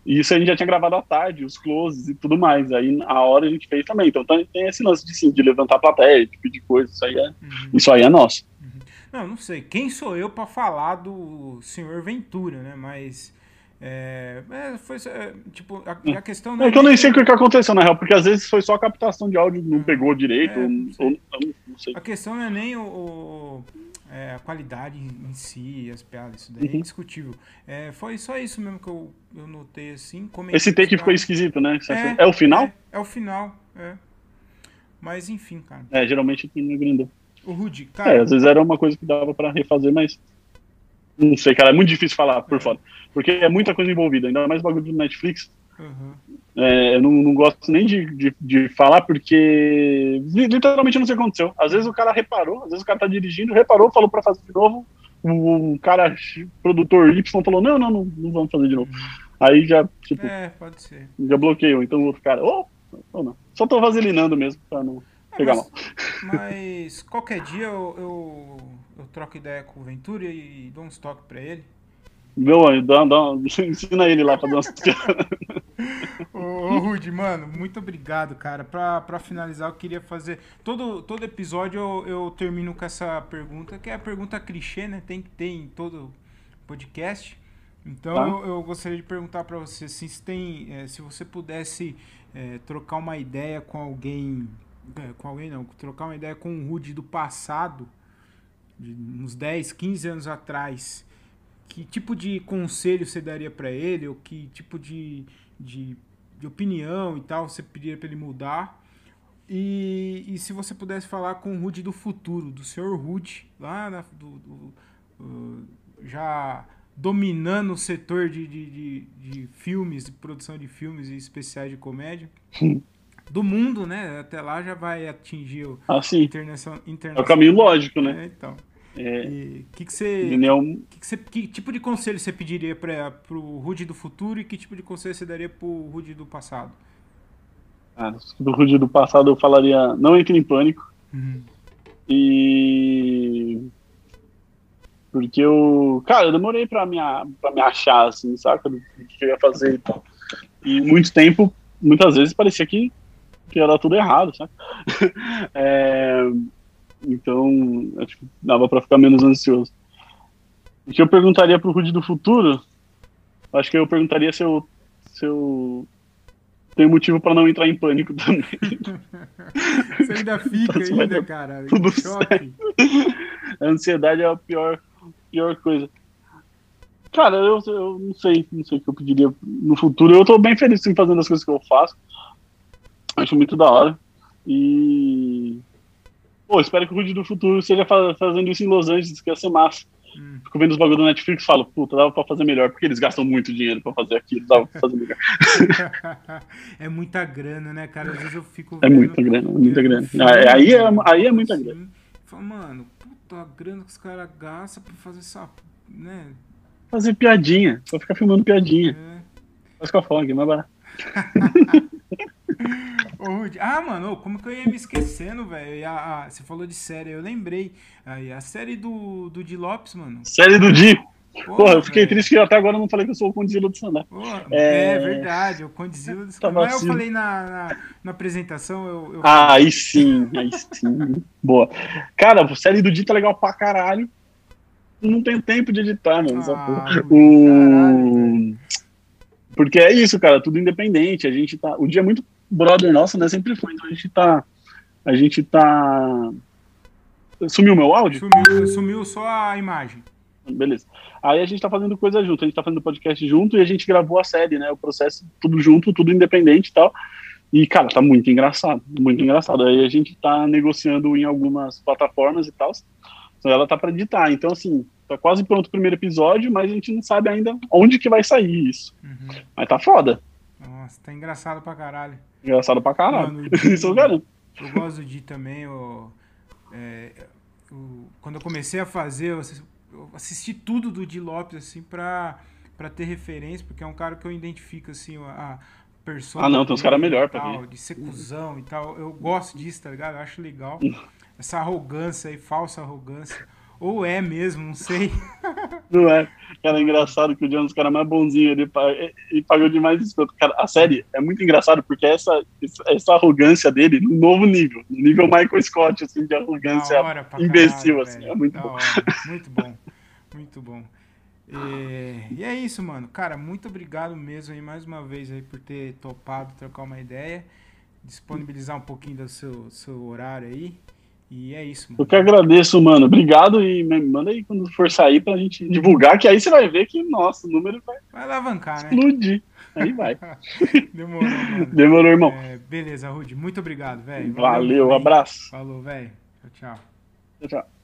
E isso a gente já tinha gravado à tarde, os closes e tudo mais. Aí a hora a gente fez também. Então tem esse lance de, sim, de levantar a plateia, de pedir coisa. Isso aí é, uhum. isso aí é nosso. Uhum. Não, não sei. Quem sou eu para falar do senhor Ventura, né? Mas. É, é, foi, é, tipo, a, a, questão não é, é que eu nem sei o que aconteceu na real, porque às vezes foi só a captação de áudio, não uhum. pegou direito, é, não, ou, não sei. A questão não é nem o, o é, a qualidade em si, as piadas, isso daí é uhum. é indiscutível. É, foi só isso mesmo que eu, eu notei assim. Esse take ficou esquisito, né? É, é, o final? É, é, o final, é. Mas enfim, cara. É, geralmente não grandou. O Rudy, cara. É, às vezes era uma coisa que dava pra refazer, mas. Não sei, cara, é muito difícil falar por é. fora. Porque é muita coisa envolvida, ainda mais bagulho do Netflix. Uhum. É, eu não, não, gosto nem de, de, de, falar porque literalmente não sei o que aconteceu. Às vezes o cara reparou, às vezes o cara tá dirigindo, reparou, falou para fazer de novo. O, o, cara, produtor Y, falou: não, não, não, não vamos fazer de novo. Aí já, tipo. É, pode ser. Já bloqueou. Então o outro cara, oh, ou não. Só tô vaselinando mesmo pra não é, pegar mas, mal. Mas qualquer dia eu, eu, eu troco ideia com o Ventura e dou uns toques pra ele. Meu anjo, dá, dá, ensina ele lá pra dar umas ô, ô, Rudy, mano, muito obrigado, cara. Pra, pra finalizar, eu queria fazer. Todo, todo episódio eu, eu termino com essa pergunta, que é a pergunta clichê, né? Tem que ter em todo podcast. Então tá. eu, eu, gostaria de perguntar para você assim, se tem, é, se você pudesse é, trocar uma ideia com alguém, é, com alguém não, trocar uma ideia com o Rudy do passado, de uns 10, 15 anos atrás, que tipo de conselho você daria para ele, ou que tipo de, de, de, opinião e tal você pediria para ele mudar? E, e se você pudesse falar com o Rude do futuro, do senhor Rude, lá na, do, do uh, já dominando o setor de, de, de, de, filmes, de produção de filmes e especiais de comédia. do mundo, né? Até lá já vai atingir o ah, internacional. É o caminho lógico, né? É, então. É, que que você, Daniel... que, que, você, que tipo de conselho você pediria para o Rude do futuro e que tipo de conselho você daria para o Rude do passado? Ah, do Rude do passado eu falaria não entre em pânico. Uhum. E porque eu, cara, eu demorei para me para me achar assim, saca, o que eu ia fazer e tal. E muito tempo, muitas vezes parecia que que era tudo errado, sabe? é, então, acho que dava para ficar menos ansioso. O que eu perguntaria pro Rudy do futuro? Acho que eu perguntaria se eu, se eu tenho motivo para não entrar em pânico também. Você ainda fica então, ainda, cara. Tudo choque. A ansiedade é a pior, pior coisa. Cara, eu, eu não sei, não sei o que eu pediria no futuro. Eu tô bem feliz em fazendo as coisas que eu faço. Acho muito da hora. E. Pô, espero que o Rude do futuro seja fazendo isso em Los Angeles, que ia ser massa. Hum. Fico vendo os bagulho do Netflix e falo, puta, dava pra fazer melhor, porque eles gastam muito dinheiro pra fazer aquilo, dava pra fazer melhor. é muita grana, né, cara? Às vezes eu fico. É muita grana, muita grana. Aí é, aí é muita grana. Fala, mano, puta, a grana que os caras gastam pra fazer essa. né? Fazer piadinha, só ficar filmando piadinha. É. Faz com a fog, mais barato. ah, mano, como que eu ia me esquecendo, velho? Você falou de série, eu lembrei. Aí, a série do, do Di Lopes, mano. Série do Di. Porra, Porra eu fiquei véio. triste que até agora eu não falei que eu sou o Condzilla do Sandá. É... é... verdade, o Condzilla do Sandá. Mas eu falei na, na, na apresentação. Eu, eu... Ah, aí sim, aí sim. Boa. Cara, a série do Di tá legal pra caralho. Não tenho tempo de editar, mano. Ah, o... Porque é isso, cara, tudo independente. A gente tá. O dia é muito brother nosso, né? Sempre foi. Então a gente tá. A gente tá. Sumiu meu áudio? Sumiu, sumiu só a imagem. Beleza. Aí a gente tá fazendo coisa junto, a gente tá fazendo podcast junto e a gente gravou a série, né? O processo tudo junto, tudo independente e tal. E, cara, tá muito engraçado, muito engraçado. Aí a gente tá negociando em algumas plataformas e tal. Então ela tá para editar. Então, assim, tá quase pronto o primeiro episódio, mas a gente não sabe ainda onde que vai sair isso. Uhum. Mas tá foda. Nossa, tá engraçado pra caralho. Engraçado pra caralho. Mano, isso eu garanto. Eu gosto de também, o, é, o, quando eu comecei a fazer, eu assisti tudo do Di Lopes, assim, pra, pra ter referência, porque é um cara que eu identifico, assim, a persona. Ah, não, tem uns caras melhor pra tal, De ser cuzão e tal. Eu gosto disso, tá ligado? Eu acho legal. Essa arrogância aí, falsa arrogância. Ou é mesmo, não sei. Não é. Cara, é engraçado que o John é um dos caras mais bonzinhos, ele, ele pagou demais escuto. Cara, a série é muito engraçado porque essa, essa arrogância dele no novo nível, no nível Michael Scott, assim, de arrogância imbecil, caralho, assim, é muito bom. Muito bom, muito bom. E, e, é isso, mano. Cara, muito obrigado mesmo aí mais uma vez aí por ter topado trocar uma ideia, disponibilizar um pouquinho do seu, seu horário aí. E é isso, mano. Eu que agradeço, mano. Obrigado e manda aí quando for sair pra gente divulgar, que aí você vai ver que, nossa, o número vai. Vai alavancar, né? Explodir. Aí vai. Demorou, mano. Demorou, irmão. É, beleza, Rude. Muito obrigado, velho. Valeu, Valeu um abraço. Falou, velho. Tchau, tchau. Tchau, tchau.